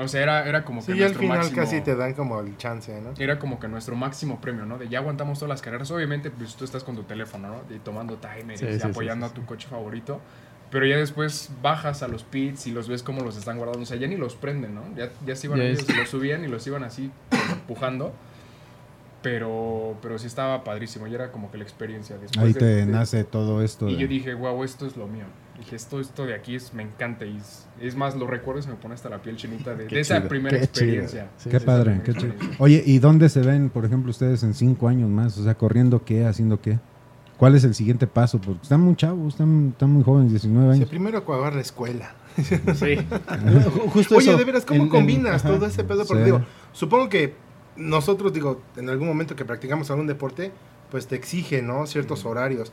O sea, era, era como que Sí, y al nuestro final máximo... casi te dan como el chance, ¿no? Era como que nuestro máximo premio, ¿no? De ya aguantamos todas las carreras. Obviamente, pues tú estás con tu teléfono, ¿no? Y tomando timers Sí, y sí, sí, apoyando sí, a tu coche favorito. Pero ya después bajas a los pits y los ves como los están guardando. O sea, ya ni los prenden, ¿no? Ya, ya se iban Ya ellos, los subían y los iban así empujando. Pero, pero sí estaba padrísimo. Y era como que la experiencia. Después Ahí de- te de- nace todo esto. Y de- yo dije, wow, esto es lo mío. Dije, esto, esto de aquí es, me encanta. Y es, es más, lo recuerdo y se me pone hasta la piel chinita de, esa chido, primera qué experiencia. Sí, Qué padre, qué chido. Oye, ¿y dónde se ven, por ejemplo, ustedes en cinco años más? O sea, corriendo qué, haciendo qué. ¿Cuál es el siguiente paso? Porque están muy chavos, están, están muy jóvenes, 19 Sí, años. primero acabar la escuela. Sí. [LAUGHS] Justo Oye, eso. de veras, ¿cómo En- en- combinas ajá. todo ese pedo? Porque Sí. digo, supongo que nosotros, digo, en algún momento que practicamos algún deporte, pues te exige, ¿no? Ciertos horarios.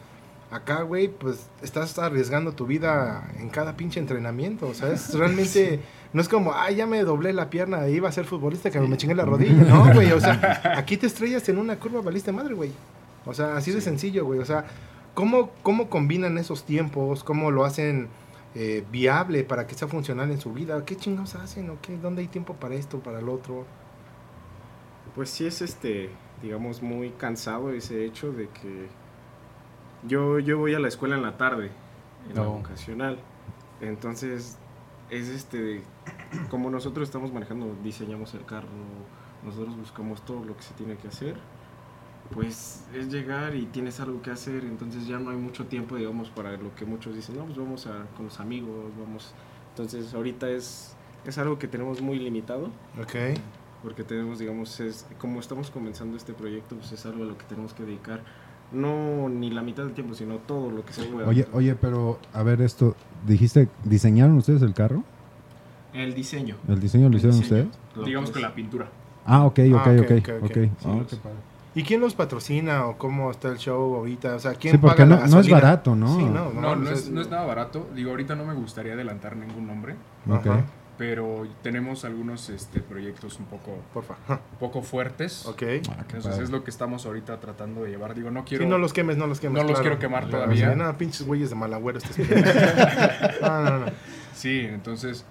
Acá, güey, pues estás arriesgando tu vida en cada pinche entrenamiento. O sea, es realmente. [LAUGHS] No es como, ah, ya me doblé la pierna e iba a ser futbolista que me chingué la rodilla. No, güey. O sea, [LAUGHS] aquí te estrellas en una curva, valiste madre, güey. O sea, así de sencillo, güey. O sea, ¿cómo, ¿cómo combinan esos tiempos? ¿Cómo lo hacen eh, viable para que sea funcional en su vida? ¿Qué chingados hacen? ¿O qué? ¿Dónde hay tiempo para esto, para el otro? Pues sí es este, digamos, muy cansado ese hecho de que yo, yo voy a la escuela en la tarde, en la Oh. vocacional. Entonces, es este, como nosotros estamos manejando, diseñamos el carro, nosotros buscamos todo lo que se tiene que hacer, pues es llegar y tienes algo que hacer, entonces ya no hay mucho tiempo, digamos, para lo que muchos dicen, no, pues vamos a, con los amigos, vamos. Entonces, ahorita es, es algo que tenemos muy limitado Ok. porque tenemos, digamos, es, como estamos comenzando este proyecto, pues es algo a lo que tenemos que dedicar, no ni la mitad del tiempo, sino todo lo que se pueda. Oye, oye, pero a ver esto, dijiste, ¿diseñaron ustedes el carro? El diseño. ¿El diseño lo hicieron diseño, ustedes? lo Digamos que es- la pintura. Ah, ok, ok, Ah, ok, ok, ok. ok, ok. ok. Sí, Ah, los- qué padre. ¿Y quién los patrocina o cómo está el show ahorita? O sea, ¿quién Sí, porque paga la no, no es barato, ¿no? Sí, no, No, no, es, no es nada barato. Digo, ahorita no me gustaría adelantar ningún nombre. Ajá. Pero tenemos algunos este, proyectos un poco, Porfa. poco fuertes. Ok. Ah, Entonces es lo que estamos ahorita tratando de llevar. Digo, no quiero... Sí, no los quemes, no los quemes. No los quiero quemar Claro, todavía. sí, no, pinches güeyes de malagüero. estos [LAUGHS] que- no, no, no. Sí, entonces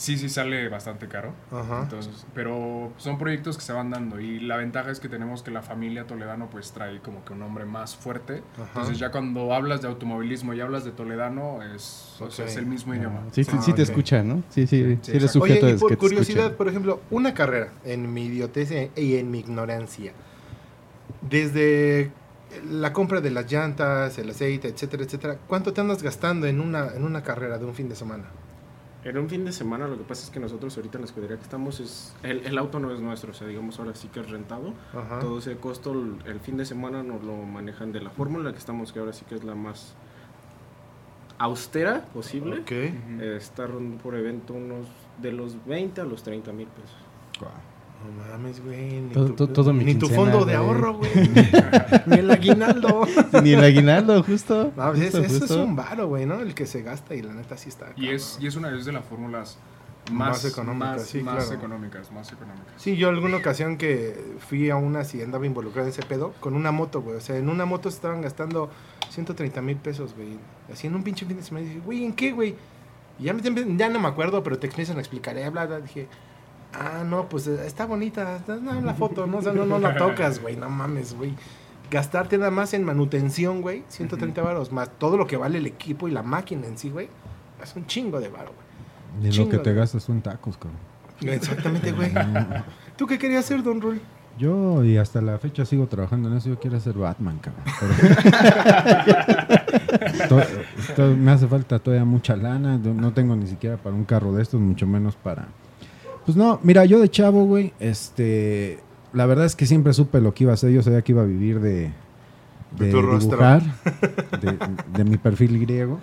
sí, sí sale bastante caro. Ajá. Entonces, pero son proyectos que se van dando y la ventaja es que tenemos que la familia Toledano pues trae como que un nombre más fuerte. Ajá. Entonces ya cuando hablas de automovilismo y hablas de Toledano es, o sea, Ok. es el mismo idioma. Sí, sí, Ah, sí te escucha, ¿no? Sí, sí, sí, Sí, eres sujeto Oye, y por que curiosidad, por ejemplo, una carrera, en mi idiotez y en mi ignorancia, desde la compra de las llantas, el aceite, etcétera, etcétera, ¿cuánto te andas gastando en una, en una carrera de un fin de semana? En un fin de semana lo que pasa es que nosotros ahorita en la escudería que estamos es... El, el auto no es nuestro, o sea, digamos ahora sí que es rentado. Ajá. Todo ese costo el, el fin de semana nos lo manejan de la fórmula que estamos, que ahora sí que es la más austera posible. Ok. Ujú. Eh, está por evento unos de los 20 a los 30 mil pesos. No mames, güey. Ni, Todo- tu, todo- todo mi ni tu fondo de ahorro, [LAUGHS] güey. ni el aguinaldo. Ni el aguinaldo, justo. No, justo, eso es un varo, güey, ¿no? El que se gasta y la neta sí está. Y es, y es una vez de las fórmulas Más más, económicas, más, sí, más claro. económicas, más económicas. Sí, yo alguna ocasión que fui a una y andaba involucrado en ese pedo, con una moto, güey. O sea, en una moto se estaban gastando 130 mil pesos, güey. Así en un pinche fin de semana. Y dije, güey, ¿en qué, güey? Y ya, me- ya no me acuerdo, pero te empiezan a explicar, bla, bla. Dije, ah, no, pues eh, está bonita. No, la [LAUGHS] foto, no, o sea, no, no la tocas, güey. No mames, güey. Gastarte nada más en manutención, güey, 130 varos, más todo lo que vale el equipo y la máquina en sí, güey. Es un chingo de varo, güey. Ni lo que te gastas son tacos, cabrón. Exactamente, güey. [LAUGHS] ¿Tú qué querías hacer, Don Rul? Yo y hasta la fecha sigo trabajando en eso. Yo quiero ser Batman, cabrón. Pero- [LAUGHS] To- to- me hace falta todavía mucha lana. No tengo ni siquiera para un carro de estos, mucho menos para. Pues no, mira, yo de chavo, güey, este. La verdad es que siempre supe lo que iba a hacer. Yo sabía que iba a vivir de. De De dibujar, de, de mi perfil griego.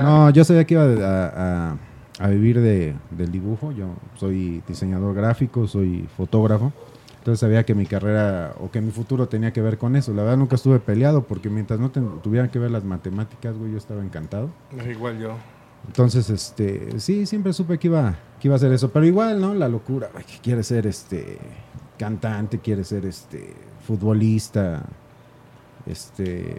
No, yo sabía que iba a, a- a vivir de, del dibujo. Yo soy diseñador gráfico, soy fotógrafo. Entonces sabía que mi carrera o que mi futuro tenía que ver con eso. La verdad nunca estuve peleado porque mientras no tuvieran que ver las matemáticas, güey, yo estaba encantado. Igual yo. Entonces, este, sí, siempre supe que iba, que iba a hacer eso. Pero igual, ¿no? La locura, güey, que quiere ser este cantante, quiere ser este futbolista. Este,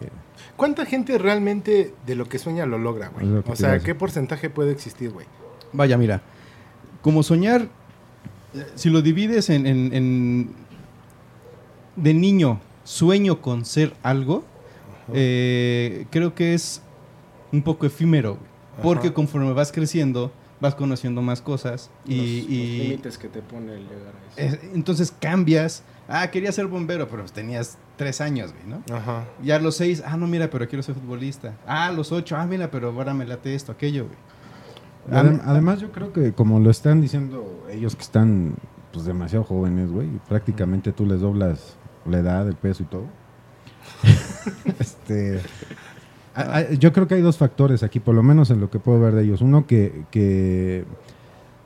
¿Cuánta gente realmente de lo que sueña lo logra, güey? Lo O sea. ¿qué porcentaje puede existir, güey? Vaya, mira. Como soñar, si lo divides en, en- en- de niño, sueño con ser algo, eh, creo que es un poco efímero. güey. Porque conforme vas creciendo, vas conociendo más cosas y, los, y- los límites que te pone el llegar a eso. entonces cambias. Ah, quería ser bombero, pero tenías tres años, güey, ¿no? Ajá. Ya a los seis, ah, no, mira, pero quiero ser futbolista. Ah, a los ocho, ah, mira, pero ahora me late esto, aquello, güey. Adem- además, yo creo que como lo están diciendo ellos que están pues demasiado jóvenes, güey, prácticamente tú les doblas la edad, el peso y todo. [LAUGHS] este, a- a- yo creo que hay dos factores aquí, por lo menos en lo que puedo ver de ellos. Uno que, que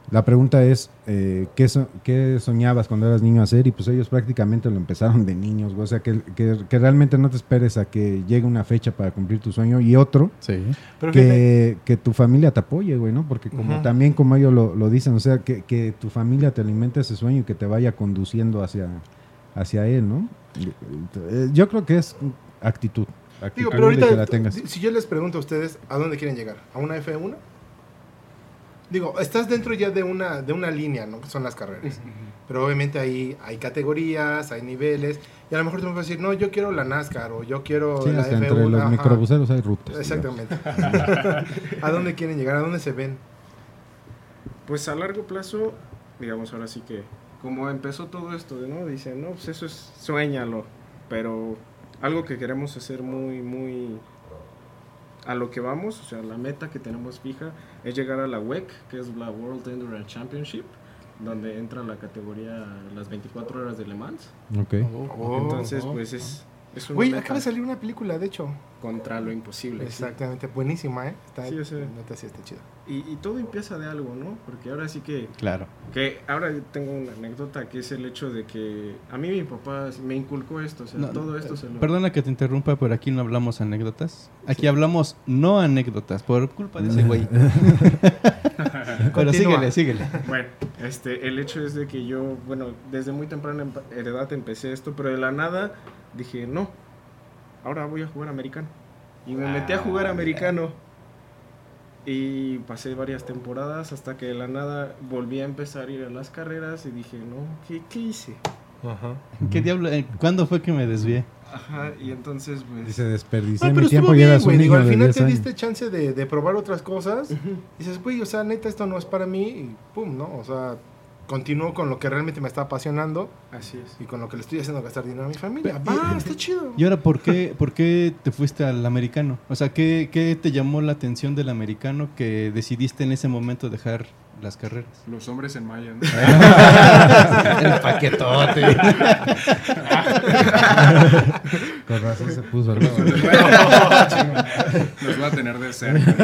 la pregunta es, eh, ¿qué, so- ¿qué soñabas cuando eras niño hacer? Y pues ellos prácticamente lo empezaron de niños, güey. O sea, que, que- que realmente no te esperes a que llegue una fecha para cumplir tu sueño. Y otro, Sí. Pero fíjate, que, que tu familia te apoye, güey, ¿no? Porque como también como ellos lo, lo dicen, o sea, que, que tu familia te alimente ese sueño y que te vaya conduciendo hacia, hacia él, ¿no? Eh, Yo creo que es actitud. Digo, pero ahorita, que la tengas. si- yo les pregunto a ustedes, ¿a dónde quieren llegar? ¿A una F1? Digo, estás dentro ya de una, de una línea, ¿no? Que son las carreras. Pero obviamente ahí hay categorías, hay niveles. Y a lo mejor tú me vas a decir, no, yo quiero la NASCAR o yo quiero Sí, la hasta F1. entre los ajá. microbuseros hay rutas. Exactamente. [LAUGHS] [LAUGHS] ¿A dónde quieren llegar? ¿A dónde se ven? Pues a largo plazo, digamos ahora sí que, como empezó todo esto, ¿no? Dicen, no, pues eso es, sueñalo, pero algo que queremos hacer muy, muy a lo que vamos, o sea, la meta que tenemos fija es llegar a la WEC, que es la World Endurance Championship, donde entra la categoría las 24 horas de Le Mans. Ok. Oh, Entonces, oh, pues oh. es, es una Güey, meta acaba de salir una película, de hecho. Contra lo imposible. sí. Exactamente, buenísima, ¿eh? Está, Sí, sea. neta, sí está chido. Y, y todo empieza de algo, ¿no? Porque ahora sí que Claro. Que ahora yo tengo una anécdota que es el hecho de que a mí mi papá me inculcó esto, o sea, No, todo esto se lo... Perdona que te interrumpa, pero aquí no hablamos anécdotas. Aquí hablamos no anécdotas, por culpa de ese güey. [LAUGHS] pero síguele, síguele. Bueno, este, el hecho es de que yo, bueno, desde muy temprana empa- edad empecé esto, pero de la nada dije, no, ahora voy a jugar americano. Y me metí a jugar americano. Y pasé varias temporadas hasta que de la nada volví a empezar a ir a las carreras y dije, no, ¿qué, qué hice? Ajá. ¿Qué diablo? eh, ¿Cuándo fue que me desvié? Ajá, y entonces pues... Dice, desperdicié No, mi pero tiempo estuvo y bien, eras un güey. Digo, niño al final 10 te años. diste chance de, de probar otras cosas. Y dices, güey, o sea, neta, esto no es para mí. Y pum, ¿no? O sea, continúo con lo que realmente me está apasionando Así es. y con lo que le estoy haciendo gastar dinero a mi familia. Pero- Va, está chido. ¿Y ahora por qué, por qué te fuiste al americano? O sea, ¿qué, qué te llamó la atención del americano que decidiste en ese momento dejar las carreras? Los hombres en Maya. ¿no? [LAUGHS] El paquetote. Con razón se puso al lado. [LAUGHS] Los va a tener de cerca.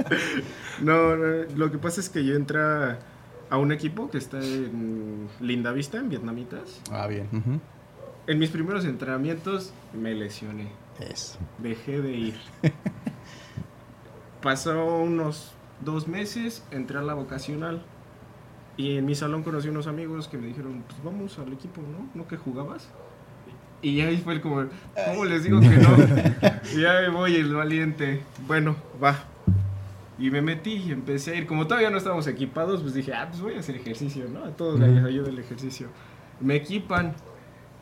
[LAUGHS] No, no, lo que pasa es que yo entré a, a un equipo que está en Linda Vista, en Vietnamitas. Ah, bien. En mis primeros entrenamientos me lesioné, Eso. dejé de ir. [LAUGHS] Pasó unos dos meses, entré a la vocacional y en mi salón conocí unos amigos que me dijeron, pues vamos al equipo, ¿no? ¿No que jugabas? Y ahí fue como, ¿cómo les digo que no? [LAUGHS] Ya me voy el valiente. Bueno, va. Y me metí y empecé a ir. Como todavía no estábamos equipados, pues dije, ah, pues voy a hacer ejercicio, ¿no? A todos les ayuda el ejercicio. Me equipan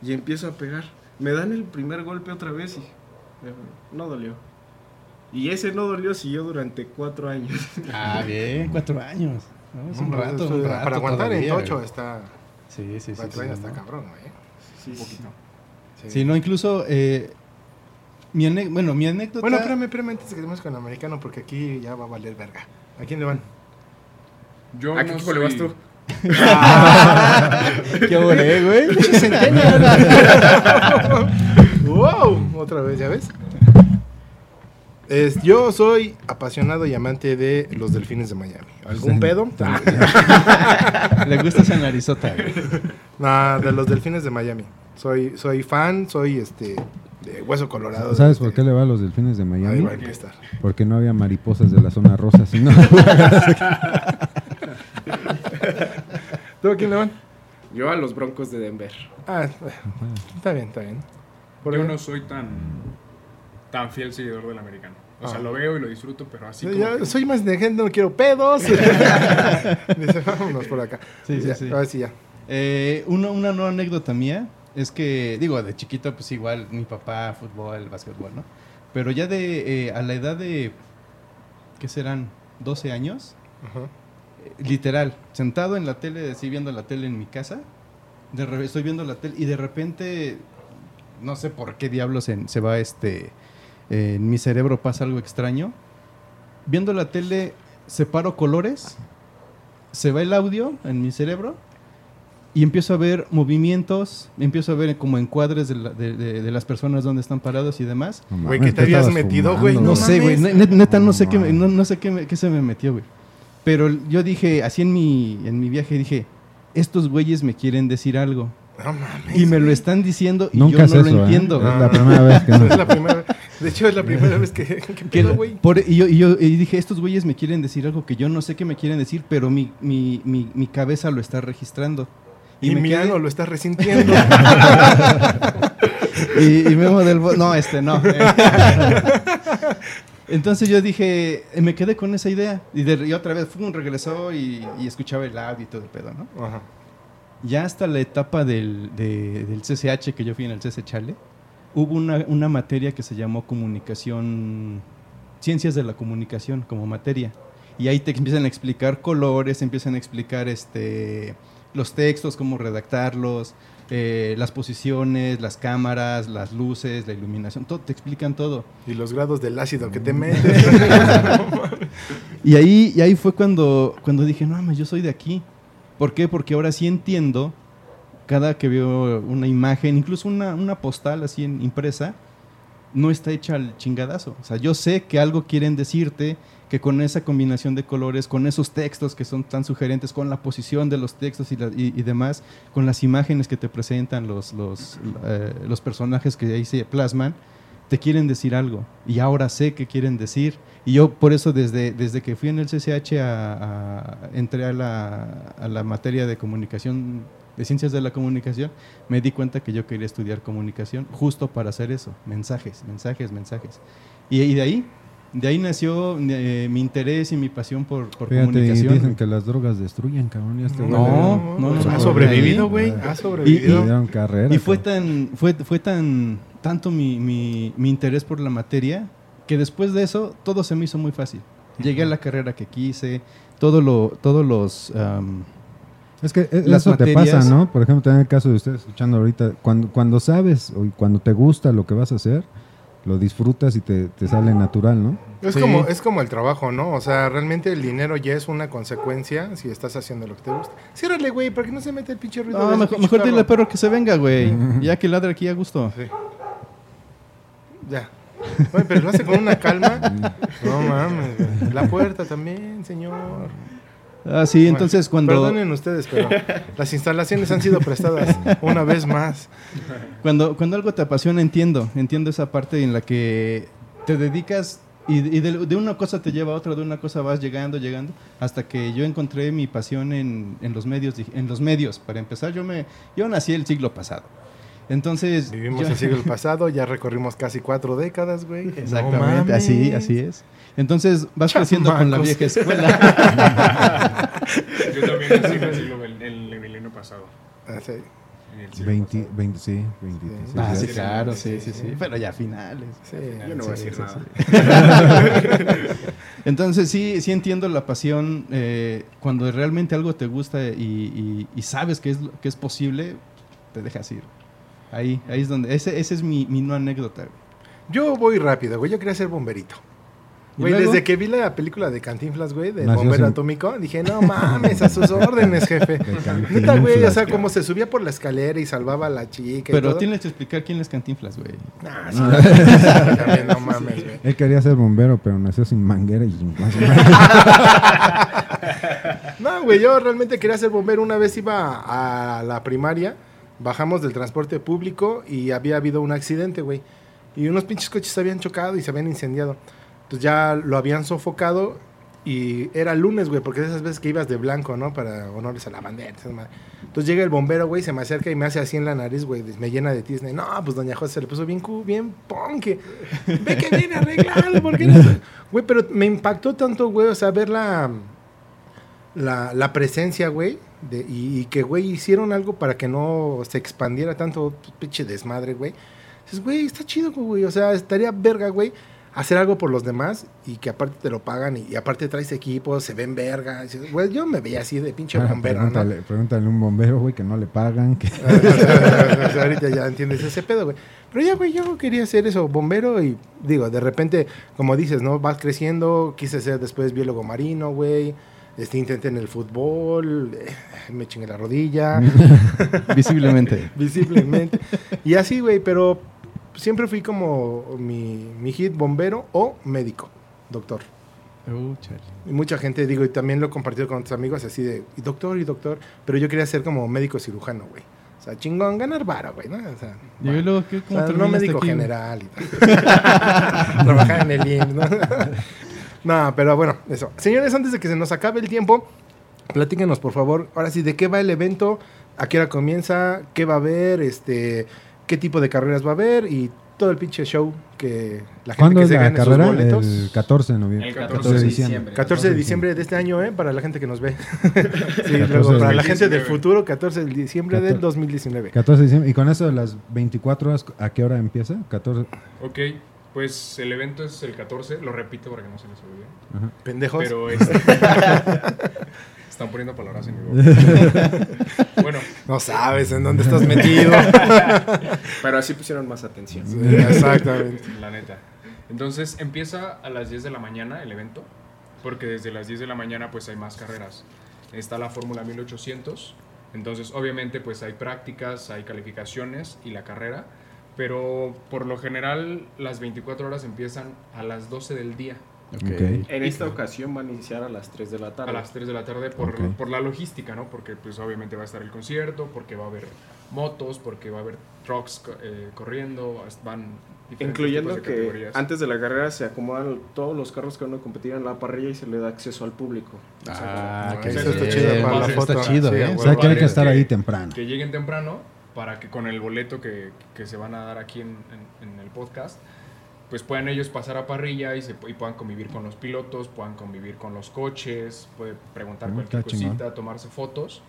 y empiezo a pegar. Me dan el primer golpe otra vez y eh, no dolió. Y ese no dolió siguió durante cuatro años. Ah, [LAUGHS] bien. Cuatro años. ¿no? Es un rato, eso- un rato Para aguantar en todavía, tocho está. Sí, sí, sí. Cuatro sí, años ¿no? está cabrón, güey. Sí, Un poquito. Sí, no, incluso eh, mi bueno, mi anécdota. Bueno, espérame, espérame antes de que estemos con el americano, porque aquí ya va a valer verga. ¿A quién le van? Yo ¿A qué no equipo le vas tú? [LAUGHS] ¿Qué volé, güey? [LAUGHS] [LAUGHS] ¡Wow! Otra vez, ¿ya ves? Es, yo soy apasionado y amante de los delfines de Miami. ¿Algún Sí. pedo? Le gusta esa narizota, güey. Nah, de los delfines de Miami. Soy, soy fan, soy este de hueso colorado. ¿Sabes Este, por qué le va a los delfines de Ahí Miami? va a empezar. Porque no había mariposas de la zona rosa, sino [LAUGHS] ¿Tú a quién le van? Yo a los Broncos de Denver. Ah, está bien, está bien. Por Yo ahí. no soy tan, tan fiel seguidor del americano. O sea, Ah. lo veo y lo disfruto, pero así Sí, como que- soy más de gente, no quiero pedos. [LAUGHS] Dice, vámonos por acá. Sí, sí, Ya, sí. Ahora sí, ya. Eh, una, una nueva anécdota mía es que, digo, de chiquito, pues igual, mi papá, fútbol, básquetbol, ¿no? Pero ya de, eh, a la edad de, ¿qué serán? 12 años, Ajá. eh, literal, sentado en la tele, así viendo la tele en mi casa, de re- estoy viendo la tele y de repente, no sé por qué diablos en- se va este, eh, en mi cerebro pasa algo extraño. Viendo la tele, separo colores, se va el audio en mi cerebro y empiezo a ver movimientos, empiezo a ver como encuadres de, la- de- de- de las personas donde están parados y demás. No Güey, mames, ¿qué te habías metido, güey? No, No sé, güey. Neta, no sé, No qué, me- mames. no, no sé qué, me- qué se me metió, güey. Pero yo dije, así en mi, en mi viaje, dije, estos güeyes me quieren decir algo. No mames. Y me lo están diciendo y Nunca yo es no eso, lo ¿eh? entiendo. Es la primera vez que [LAUGHS] no. es la primera De hecho, es la primera vez que. [LAUGHS] ¿Qué Que pedo, por- y, yo, y yo y dije, estos güeyes me quieren decir algo que yo no sé qué me quieren decir, pero mi, mi, mi, mi cabeza lo está registrando. Y, me mi quedé- ano lo está [LAUGHS] resintiendo. y, y Memo del No, este no. Entonces yo dije, eh, me quedé con esa idea. Y, de- y otra vez, fue regresó y, y escuchaba el audio y todo el pedo, ¿no? Ajá. Ya hasta la etapa del, de- del CCH, que yo fui en el CC Chale, hubo una, una materia que se llamó comunicación, ciencias de la comunicación como materia. Y ahí te empiezan a explicar colores, empiezan a explicar este, los textos, cómo redactarlos, eh, las posiciones, las cámaras, las luces, la iluminación, todo, te explican todo. Y los grados del ácido que te metes. [LAUGHS] Y ahí, y ahí fue cuando, cuando dije, no, mames, yo soy de aquí. ¿Por qué? Porque ahora sí entiendo, cada que veo una imagen, incluso una, una postal así en, impresa, no está hecha al chingadazo. O sea, yo sé que algo quieren decirte, que con esa combinación de colores, con esos textos que son tan sugerentes, con la posición de los textos y, demás, con las imágenes que te presentan los, eh, los personajes que ahí se plasman, te quieren decir algo. Y ahora sé qué quieren decir. Y yo por eso desde, desde que fui en el CCH a, entré a la, a la materia de comunicación, de ciencias de la comunicación, me di cuenta que yo quería estudiar comunicación justo para hacer eso, mensajes, mensajes, mensajes. Y de ahí, de ahí nació eh, mi interés y mi pasión por, por Fíjate, y comunicación. dicen que las drogas destruyen, cabrón. Ya este No, no, no, Ha no, sobrevivido, güey. Y- Ha Y, sobrevivido. dieron carrera. Y fue tan, fue, fue tan, tanto mi, mi- mi interés por la materia que después de eso todo se me hizo muy fácil. Llegué a la carrera que quise, todo lo, todos los, Es que e- las eso te materias- pasa, ¿no? Por ejemplo, también en el caso de ustedes escuchando ahorita, cuando, cuando sabes o cuando te gusta lo que vas a hacer, lo disfrutas y te, te sale natural, ¿no? Es, Sí. como, es como el trabajo, ¿no? O sea, realmente el dinero ya es una consecuencia si estás haciendo lo que te gusta. Ciérrale, güey, para que no se mete el pinche ruido. No, mejor, mejor dile al perro que se venga, güey. [LAUGHS] Ya que ladre aquí a gusto. Sí. Ya. Oye, pero lo hace con una calma. [LAUGHS] no mames, güey. La puerta también, señor. Ah, sí, entonces cuando, Perdonen ustedes, pero [LAUGHS] las instalaciones han sido prestadas una vez más. cuando, cuando algo te apasiona, entiendo. Entiendo esa parte en la que te dedicas y, y de, de una cosa te lleva a otra, de una cosa vas llegando, llegando, hasta que yo encontré mi pasión en, en los medios. En los medios, para empezar, yo, me, yo nací el siglo pasado. Entonces... Vivimos yo- el siglo [LAUGHS] pasado, ya recorrimos casi cuatro décadas, güey. No Exactamente, así, así es. Entonces vas creciendo con la Chamacos. vieja escuela. Yo también nací en el siglo el milenio pasado. Ah, sí. En el siglo 20, pasado. 20, sí, 20. Sí. ah, sí, claro, sí, sí, sí. Pero ya finales. Sí, Yo no voy a decir sí, nada. sí. [LAUGHS] Entonces sí, sí entiendo la pasión eh, cuando realmente algo te gusta y, y- y sabes que es, que es posible, te dejas ir. Ahí, ahí es donde, ese, ese es mi, mi no anécdota. güey. Yo voy rápido, güey. Yo quería ser bomberito. ¿Y Güey, desde que vi la película de Cantinflas, güey, del Nació bombero sin- atómico, dije, no mames, a sus órdenes, jefe. [LAUGHS] Neta, güey, o sea, como se subía por la escalera y salvaba a la chica y Pero todo. tienes que explicar quién es Cantinflas, güey. Nah, sí, también, no [LAUGHS] mames, güey. Él quería ser bombero, pero nació sin manguera y sin [LAUGHS] No, güey, yo realmente quería ser bombero. Una vez iba a la primaria, bajamos del transporte público y había habido un accidente, güey. Y unos pinches coches se habían chocado y se habían incendiado. Entonces ya lo habían sofocado Y era lunes, güey, porque esas veces que ibas de blanco, ¿no? Para honores a la bandera. Entonces llega el bombero, güey, se me acerca y me hace así en la nariz, güey. Me llena de tizne. No, pues doña José se le puso bien, bien punk. Ve que viene arreglado, porque no? Güey, pero me impactó tanto, güey, o sea, ver la, la, la presencia, güey. Y, y que, güey, hicieron algo para que no se expandiera tanto pinche desmadre, güey. Dices, güey, está chido, güey. O sea, estaría verga, güey, hacer algo por los demás y que aparte te lo pagan y, y aparte traes equipos, se ven verga. Güey, yo me veía así de pinche Ah, bombero, ¿no? pregúntale, pregúntale a un bombero, güey, que no le pagan. Que... [LAUGHS] Ahorita ya entiendes ese pedo, güey. Pero ya, güey, yo quería hacer eso, bombero, y digo, de repente, como dices, ¿no? Vas creciendo, quise ser después biólogo marino, güey. Este, intenté en el fútbol, eh, me chingué la rodilla, [LAUGHS] Visiblemente. [LAUGHS] visiblemente. y así, güey, pero siempre fui como mi, mi hit bombero o médico, doctor. Uh. Y mucha gente, digo, y también lo he compartido con otros amigos, así de, y doctor, y doctor, pero yo quería ser como médico cirujano, güey. O sea, chingón, ganar vara, güey, ¿no? O sea, Y luego, ¿qué, o cómo sea, no médico aquí, general y tal. [LAUGHS] Trabajar en el IMSS, ¿no? [LAUGHS] no, pero bueno, eso. Señores, antes de que se nos acabe el tiempo, platíquenos, por favor, ahora sí, ¿de qué va el evento? ¿A qué hora comienza? ¿Qué va a haber? Este, ¿Qué tipo de carreras va a haber? Y todo el pinche show que la gente ¿Cuándo que es se la gane sus carrera? boletos. El 14 de noviembre. El 14 de diciembre. 14 de diciembre de este año, ¿eh? Para la gente que nos ve. [LAUGHS] sí, 14 luego de para la gente del 2019. futuro, 14 de diciembre del 14. 2019. 14 de diciembre. Y con eso de las 24 horas, ¿a qué hora empieza? 14. Ok, pues el evento es el 14, lo repito para que no se les olvide. Ajá. Pendejos. Pero este- [LAUGHS] están poniendo palabras en mi boca. [LAUGHS] bueno, No sabes en dónde estás metido. [LAUGHS] Pero así pusieron más atención. Sí, exactamente. la neta. Entonces empieza a las 10 de la mañana el evento, porque desde las 10 de la mañana pues hay más carreras. Está la Fórmula 1800, entonces obviamente pues hay prácticas, hay calificaciones y la carrera, pero por lo general las 24 horas empiezan a las 12 del día. Ok. Ok. En esta ocasión van a iniciar a las 3 de la tarde. A las 3 de la tarde por, Ok. por la logística, ¿no? Porque pues obviamente va a estar el concierto, porque va a haber motos, porque va a haber trucks eh, corriendo, van Incluyendo que categorías. antes de la carrera se acomodan todos los carros que van a competir en la parrilla y se le da acceso al público. Ah, Eso qué está chido para la Está foto. chido, Sí, ¿eh? O sea, que hay que es estar que- ahí temprano. que lleguen temprano para que con el boleto que, que se van a dar aquí en, en- en el podcast, pues puedan ellos pasar a parrilla y, se, y puedan convivir con los pilotos, puedan convivir con los coches, puede preguntar Ah, cualquier cosita, tomarse fotos.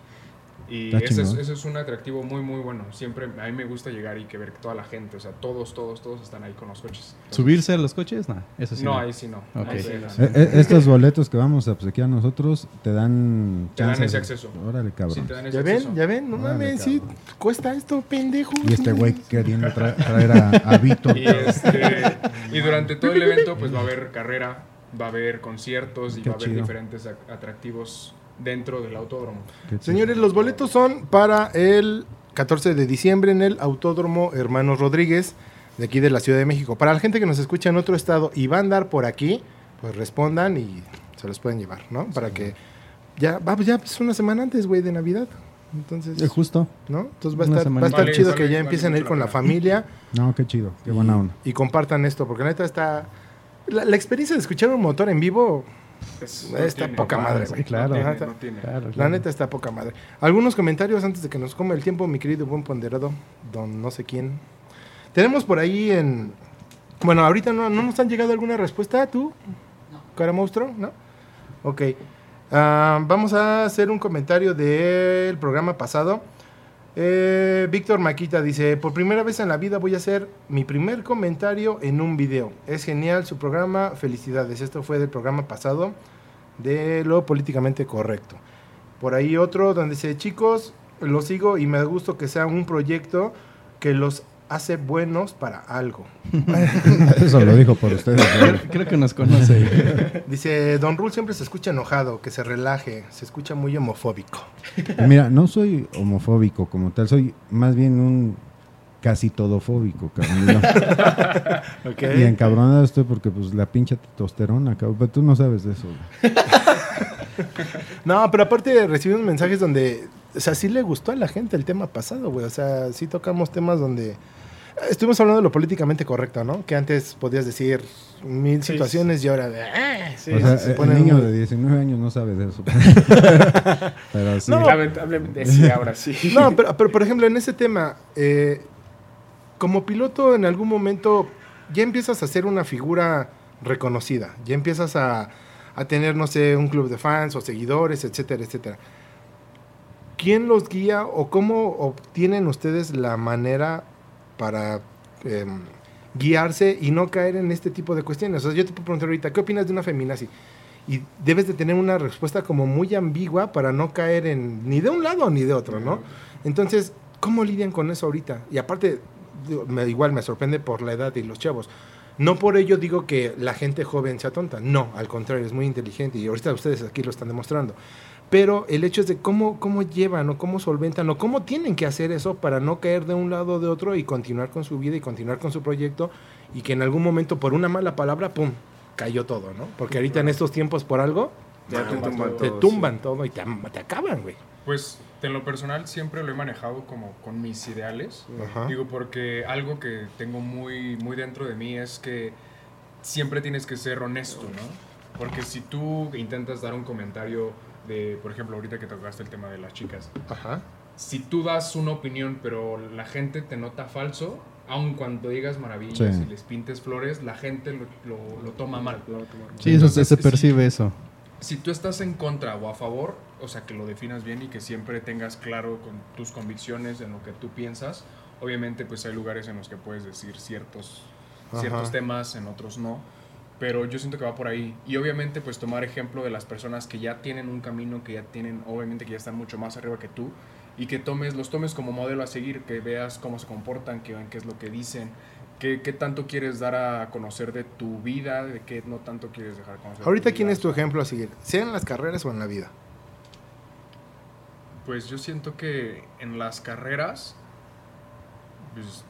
Y ese es, chingón. ese es un atractivo muy, muy bueno. Siempre a mí me gusta llegar y que ver toda la gente, o sea, todos, todos, todos están ahí con los coches. Entonces, ¿Subirse a los coches? No, eso sí. No, ahí sí no. Ok. Ahí sí Sí, no. Eh, eh, estos boletos que vamos a obsequiar nosotros te dan... Te dan ese acceso. Órale, cabrón. Sí, te dan ese ¿Ya ven? ¿Ya ven? No Órale, mames, sí. Cuesta esto, pendejo. Y este güey [LAUGHS] queriendo tra- traer a, a Víctor. Y, este, y durante todo el evento pues va a haber carrera, va a haber conciertos y Qué va a haber chido. diferentes ac- atractivos dentro del autódromo. Señores, los boletos son para el 14 de diciembre en el Autódromo Hermanos Rodríguez de aquí de la Ciudad de México. Para la gente que nos escucha en otro estado y va a andar por aquí, pues respondan y se los pueden llevar, ¿no? Para que ya, va, ya es una semana antes, güey, de Navidad. Entonces, Eh, justo. ¿no? Entonces va a estar, semana. va a estar Vale, chido vale, que ya vale empiecen a ir con la familia. [LAUGHS] No, qué chido. Qué buena onda. Y compartan esto, porque la neta está... La, la experiencia de escuchar un motor en vivo Es- está tiene. poca madre, güey. claro. No tiene, no tiene. Claro, La claro. neta está poca madre. Algunos comentarios antes de que nos coma el tiempo, mi querido buen ponderado, don no sé quién. Tenemos por ahí en... Bueno, ahorita no, no nos han llegado alguna respuesta, ¿tú? Cara monstruo, ¿no? Ok. Ah, vamos a hacer un comentario del programa pasado. Eh, Víctor Maquita dice, por primera vez en la vida voy a hacer mi primer comentario en un video. Es genial su programa, felicidades. Esto fue del programa pasado de lo políticamente correcto. Por ahí otro donde dice, chicos, lo sigo y me da gusto que sea un proyecto que los hace buenos para algo. [LAUGHS] Eso lo dijo por ustedes. Creo, creo que nos conoce. [LAUGHS] Dice, Don Rul siempre se escucha enojado, que se relaje, se escucha muy homofóbico. [LAUGHS] Mira, no soy homofóbico como tal, soy más bien un casi todofóbico, cabrón. Yo- ¿Ok? Y encabronado estoy porque pues la pinche testosterona, cabrón. Pero tú no sabes de eso. No, pero aparte recibimos mensajes donde, o sea, sí le gustó a la gente el tema pasado, güey. O sea, sí tocamos temas donde... Estuvimos hablando de lo políticamente correcto, ¿no? Que antes podías decir mil Sí, situaciones y ahora... eh, Sí, o sea, se el niño de 19 años no sabe de eso. [LAUGHS] Pero sí. No. Lamentablemente sí, ahora sí. No, pero, pero, por ejemplo, en ese tema, eh, como piloto en algún momento ya empiezas a ser una figura reconocida, ya empiezas a, a tener, no sé, un club de fans o seguidores, etcétera, etcétera. ¿Quién los guía o cómo obtienen ustedes la manera para em, guiarse y no caer en este tipo de cuestiones? O sea, yo te puedo preguntar ahorita, ¿qué opinas de una feminazi? Y debes de tener una respuesta como muy ambigua para no caer en ni de un lado ni de otro, ¿no? Entonces, ¿cómo lidian con eso ahorita? Y aparte, igual me sorprende por la edad y los chavos. No por ello digo que la gente joven sea tonta, no, al contrario, es muy inteligente y ahorita ustedes aquí lo están demostrando. Pero el hecho es de cómo, cómo llevan o cómo solventan o cómo tienen que hacer eso para no caer de un lado o de otro y continuar con su vida y continuar con su proyecto y que en algún momento por una mala palabra, ¡pum!, cayó todo, ¿no? Porque ahorita en estos tiempos por algo, Ya te tumban te todo, tumban todo y te, te acaban, güey. Pues en lo personal siempre lo he manejado como con mis ideales. Ajá. Digo, porque algo que tengo muy, muy dentro de mí es que siempre tienes que ser honesto, ¿no? Porque si tú intentas dar un comentario de, por ejemplo, ahorita que tocaste el tema de las chicas, Ajá. si tú das una opinión pero la gente te nota falso, aun cuando digas maravillas Sí. y les pintes flores, la gente lo, lo- lo toma mal. Sí, eso se, Entonces, se percibe eso. Si tú estás en contra o a favor, o sea, que lo definas bien y que siempre tengas claro con tus convicciones en lo que tú piensas, obviamente pues hay lugares en los que puedes decir ciertos, Ajá. ciertos temas, en otros no, pero yo siento que va por ahí. Y obviamente pues tomar ejemplo de las personas que ya tienen un camino, que ya tienen, obviamente que ya están mucho más arriba que tú, y que tomes, los tomes como modelo a seguir, que veas cómo se comportan, que vean qué es lo que dicen, qué, qué tanto quieres dar a conocer de tu vida, de qué no tanto quieres dejar conocer. de Ahorita, tu ¿quién vida. es tu ejemplo a seguir? ¿Sea en las carreras o en la vida? Pues yo siento que en las carreras, pues,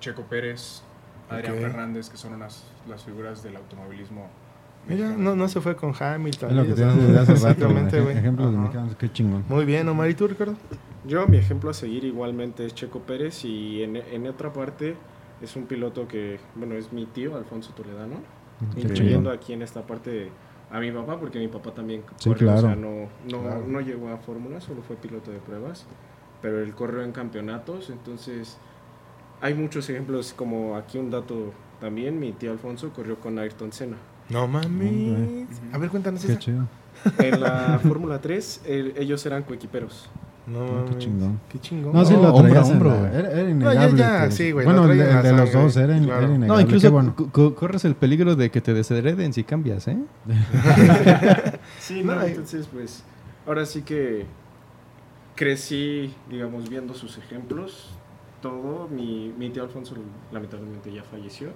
Checo Pérez, Adrián. Fernández, que son unas, las figuras del automovilismo. Mira, no, no se fue con Hamilton. Es lo que o desde hace rato. Exactamente, güey. de mexicanos, qué chingón. Muy bien, Omar, ¿y tú, Ricardo? Yo, mi ejemplo a seguir igualmente es Checo Pérez y en, en otra parte es un piloto que, bueno, es mi tío, Alfonso Toledano, Qué incluyendo chingón. aquí en esta parte a mi papá, porque mi papá también Sí, corre, o claro. sea, no, no, Claro. no llegó a Fórmula, solo fue piloto de pruebas, pero él corrió en campeonatos, entonces hay muchos ejemplos, como aquí un dato también, mi tío Alfonso corrió con Ayrton Senna. No mames. A ver, cuéntanos Qué esa. chido. En la [LAUGHS] Fórmula 3, el- ellos eran coequiperos. No Ah, qué mames. chingón. Qué chingón. No, sí lo hombro a traías en hombro, la- güey. Era, era innegable. ya, que- sí, güey, lo Bueno, el traía de, el los sangre, dos era, in- claro. era No, innegable. No, incluso bueno. co- co- corres el peligro de que te deshereden si cambias, ¿eh? [LAUGHS] Sí, No, no, entonces pues ahora sí que crecí, digamos, viendo sus ejemplos, todo. Mi, mi tío Alfonso lamentablemente ya falleció.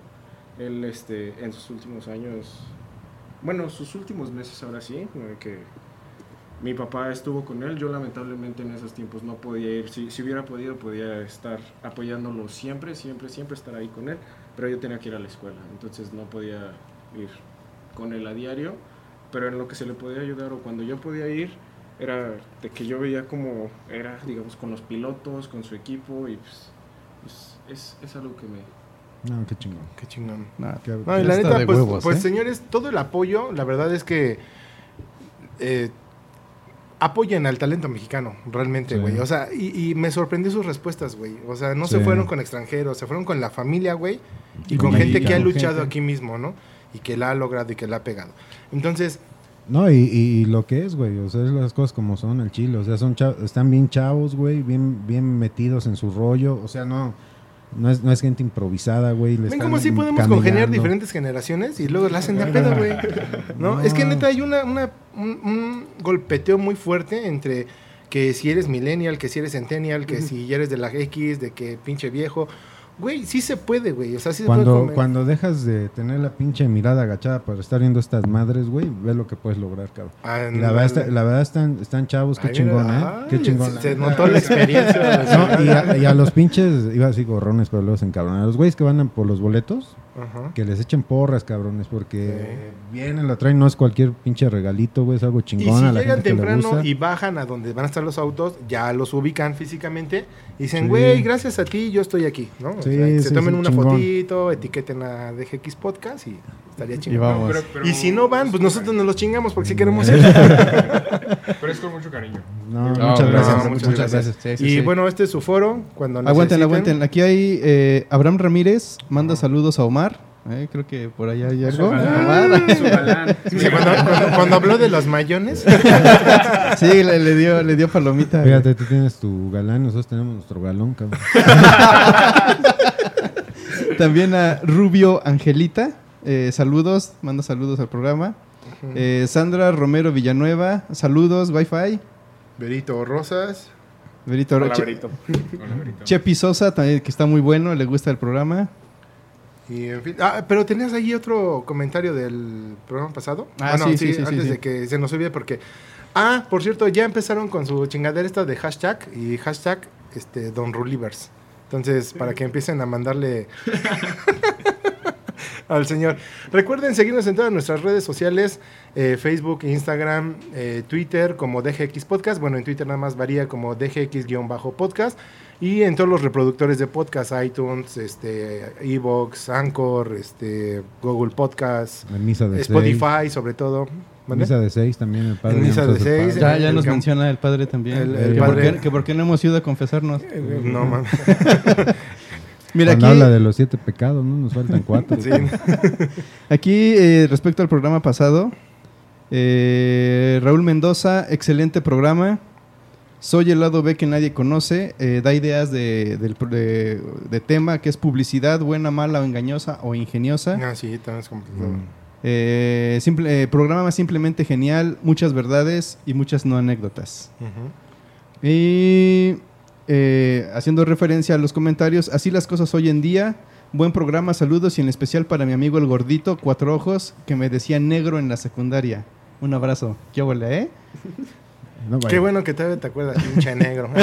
Él este, en sus últimos años, bueno, sus últimos meses ahora sí, que mi papá estuvo con él, yo lamentablemente en esos tiempos no podía ir, si, si hubiera podido podía estar apoyándolo siempre, siempre, siempre estar ahí con él, pero yo tenía que ir a la escuela, entonces no podía ir con él a diario pero en lo que se le podía ayudar o cuando yo podía ir era de que yo veía como era digamos con los pilotos con su equipo y pues, pues, es, es algo que me No, qué chingón. Qué chingón. Nah, No, y la neta, de pues, huevos, pues ¿eh? señores, todo el apoyo, la verdad es que eh, apoyen al talento mexicano, realmente, Sí. güey. O sea, y, y me sorprendió sus respuestas, güey. O sea, no se fueron con extranjeros, se fueron con la familia, güey. Y Y con con gente que ha luchado gente. aquí mismo, ¿no? Y que la ha logrado y que la ha pegado. Entonces, No, y, y lo que es, güey, o sea, es las cosas como son el chile, o sea, son cha- están bien chavos, güey, bien, bien metidos en su rollo, o sea, no, no es, no es gente improvisada, güey. ven cómo sí podemos congeniar caminando. diferentes generaciones y luego la hacen de pedo, güey. ¿No? [LAUGHS] No. Es que neta hay una, una- un, un golpeteo muy fuerte entre que si eres millennial, que si eres centennial, que si ya eres de la X, de que pinche viejo. Güey, sí se puede, güey. O sea, sí se puede Cuando, comer. cuando dejas de tener la pinche mirada agachada para estar viendo estas madres, güey, ve lo que puedes lograr, cabrón. Y la verdad, está- la verdad están, están chavos, qué Ay, chingón, ¿eh? Qué chingón. Se, se notó la experiencia. [LAUGHS] No, y, a, y a los pinches, iba así gorrones, pero luego se encabronan. A los güeyes que van por los boletos, Ajá. Que les echen porras, cabrones, porque vienen, la traen, no es cualquier pinche regalito, güey, es algo Y chingón si a la llegan gente que temprano gusta. y bajan a donde van a estar los autos, ya los ubican físicamente y dicen, Sí. güey, gracias a ti yo estoy aquí, ¿no? O Sí, sea, que se sí, tomen sí, una chingón. fotito, etiqueten a DGX Podcast y estaría Y chingón. vamos. Pero- pero- Y si no van, pues nosotros nos los chingamos porque si queremos [LAUGHS] ir. Pero es con mucho cariño. No, No, muchas no, gracias. no, muchas, muchas gracias. Sí, sí, y sí. bueno, este es su foro. Cuando Aguanten, aguanten. Aquí hay eh, Abraham Ramírez, manda saludos a Omar. Eh, creo que por allá hay algo. galán, Omar. su galán. Sí, cuando, cuando- cuando habló de los mayones. [LAUGHS] Sí, le, le dio, le dio palomita. Fíjate, tú tienes tu galán, nosotros tenemos nuestro galón, cabrón. [LAUGHS] También a Rubio Angelita. eh, saludos, manda saludos al programa. Eh, Sandra Romero Villanueva, saludos, Wi-Fi. Berito Rosas. Verito, Hola, Che- Berito. Hola, Berito. Chepi Sosa, también, que está muy bueno, le gusta el programa. Y en fin. Ah, pero tenías ahí otro comentario del programa pasado. Ah, sí, sí, sí, sí, antes sí. de que se nos olvide porque. Ah, por cierto, ya empezaron con su chingadera esta de hashtag y hashtag este, Don Rulivers. Entonces, para que empiecen a mandarle [LAUGHS] [LAUGHS] al señor. Recuerden seguirnos en todas nuestras redes sociales, eh, Facebook, Instagram, eh, Twitter como DGX Podcast. Bueno, en Twitter nada más varía como DGX-podcast. Y en todos los reproductores de podcast, iTunes, este, Evox, Anchor, este, Google Podcast, En misa de Spotify sobre todo. ¿Mande? Misa de seis también, el padre. En misa nosotros de el seis, padre. Ya, ya el nos menciona el padre también. El- el que, por padre- qué, que por qué no hemos ido a confesarnos. Eh, No, [LAUGHS] mames. [LAUGHS] Mira, Cuando aquí, habla de los siete pecados, ¿no? Nos faltan cuatro. [LAUGHS] Sí. [LAUGHS] aquí eh, respecto al programa pasado, eh, Raúl Mendoza, excelente programa. Soy el lado B que nadie conoce. eh, da ideas de, del de- de tema que es publicidad, buena, mala o engañosa o ingeniosa. Ah, sí, también es complicado. Mm. Eh, simple, eh, programa simplemente genial, muchas verdades y muchas no anécdotas. Y eh, haciendo referencia a los comentarios, así las cosas hoy en día. Buen programa, saludos y en especial para mi amigo el gordito, cuatro ojos, que me decía negro en la secundaria. Un abrazo. ¿Qué huele, eh? [LAUGHS] No. Qué bueno que todavía te acuerdas, pinche negro. [LAUGHS]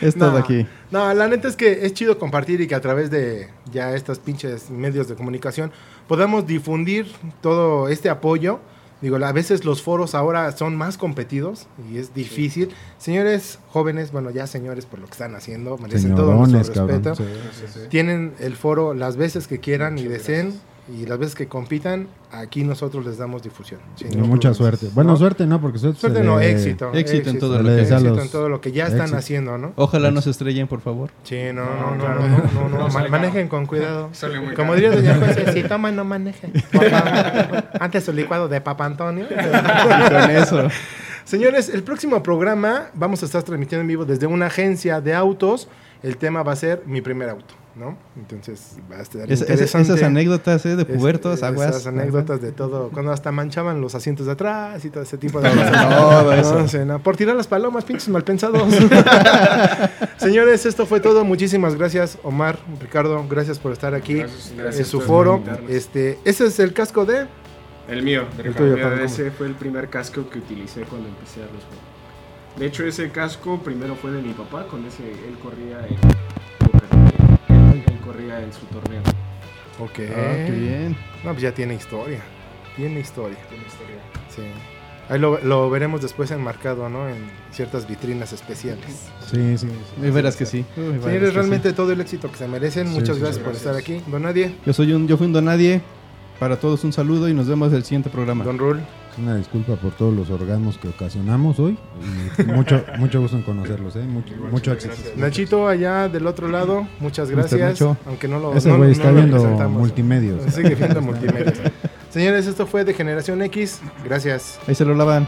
Es No, todo aquí. No, la neta es que es chido compartir y que a través de ya estos pinches medios de comunicación podamos difundir todo este apoyo. Digo, a veces los foros ahora son más competidos y es difícil. Señores jóvenes, bueno, ya señores por lo que están haciendo, merecen todo nuestro cabrón. respeto. Sí. Tienen el foro las veces que quieran y deseen y las veces que compitan, aquí nosotros les damos difusión. sin Y no mucha problemas, suerte. Bueno, ¿no? suerte no, porque suerte, Suerte no, le- éxito. Éxito en todo lo que- éxito los- en todo lo que ya están éxito. haciendo, ¿no? Ojalá no se estrellen, por favor. Sí, no, no, No, no, claro. no, no, no, [LAUGHS] No, ma- sale manejen con cuidado. [LAUGHS] Como diría doña José, [LAUGHS] si toman no manejen. Antes su licuado de Papa Antonio. Con eso. Señores, el próximo programa vamos a estar transmitiendo en vivo desde una agencia de autos. El tema va a ser mi primer auto, ¿no? Entonces va a estar Es- es- interesante. esas anécdotas eh, de Es- pubertos, aguas. Esas anécdotas de todo. Cuando hasta manchaban los asientos de atrás y todo ese tipo de [LAUGHS] cosas. Todo eso. No, por tirar las palomas, pinches malpensados. [LAUGHS] Señores, esto fue todo. Muchísimas gracias, Omar, Ricardo. Gracias por estar aquí Gracias, gracias en su foro. Este, ese es el casco de. El mío, El el tuyo, ese fue el primer casco que utilicé cuando empecé a los juegos. De hecho, ese casco primero fue de mi papá, con ese él corría en, él, él corría en su torneo. Ok. Ah, qué bien. No, pues ya tiene historia. Tiene historia. Tiene historia. Sí. Ahí lo, lo veremos después enmarcado, ¿no? En ciertas vitrinas especiales. Sí, sí. sí. Y verás que sí. Uy, verás que Señores, sí. realmente todo el éxito que se merecen. Sí, Muchas sí, gracias por estar aquí. Don Nadie, Yo soy un, yo fui un donadie. Para todos un saludo y nos vemos en el siguiente programa. Don Rul. Una disculpa por todos los orgasmos que ocasionamos hoy. Y mucho, [LAUGHS] mucho gusto en conocerlos, ¿eh? Mucho, Igual, mucho éxito. Nachito allá del otro lado, muchas gracias. Aunque no lo Ese güey no está viendo multimedios. Sigue viendo [LAUGHS] multimedia. Señores, esto fue de Generación X. Gracias. Ahí se lo lavan.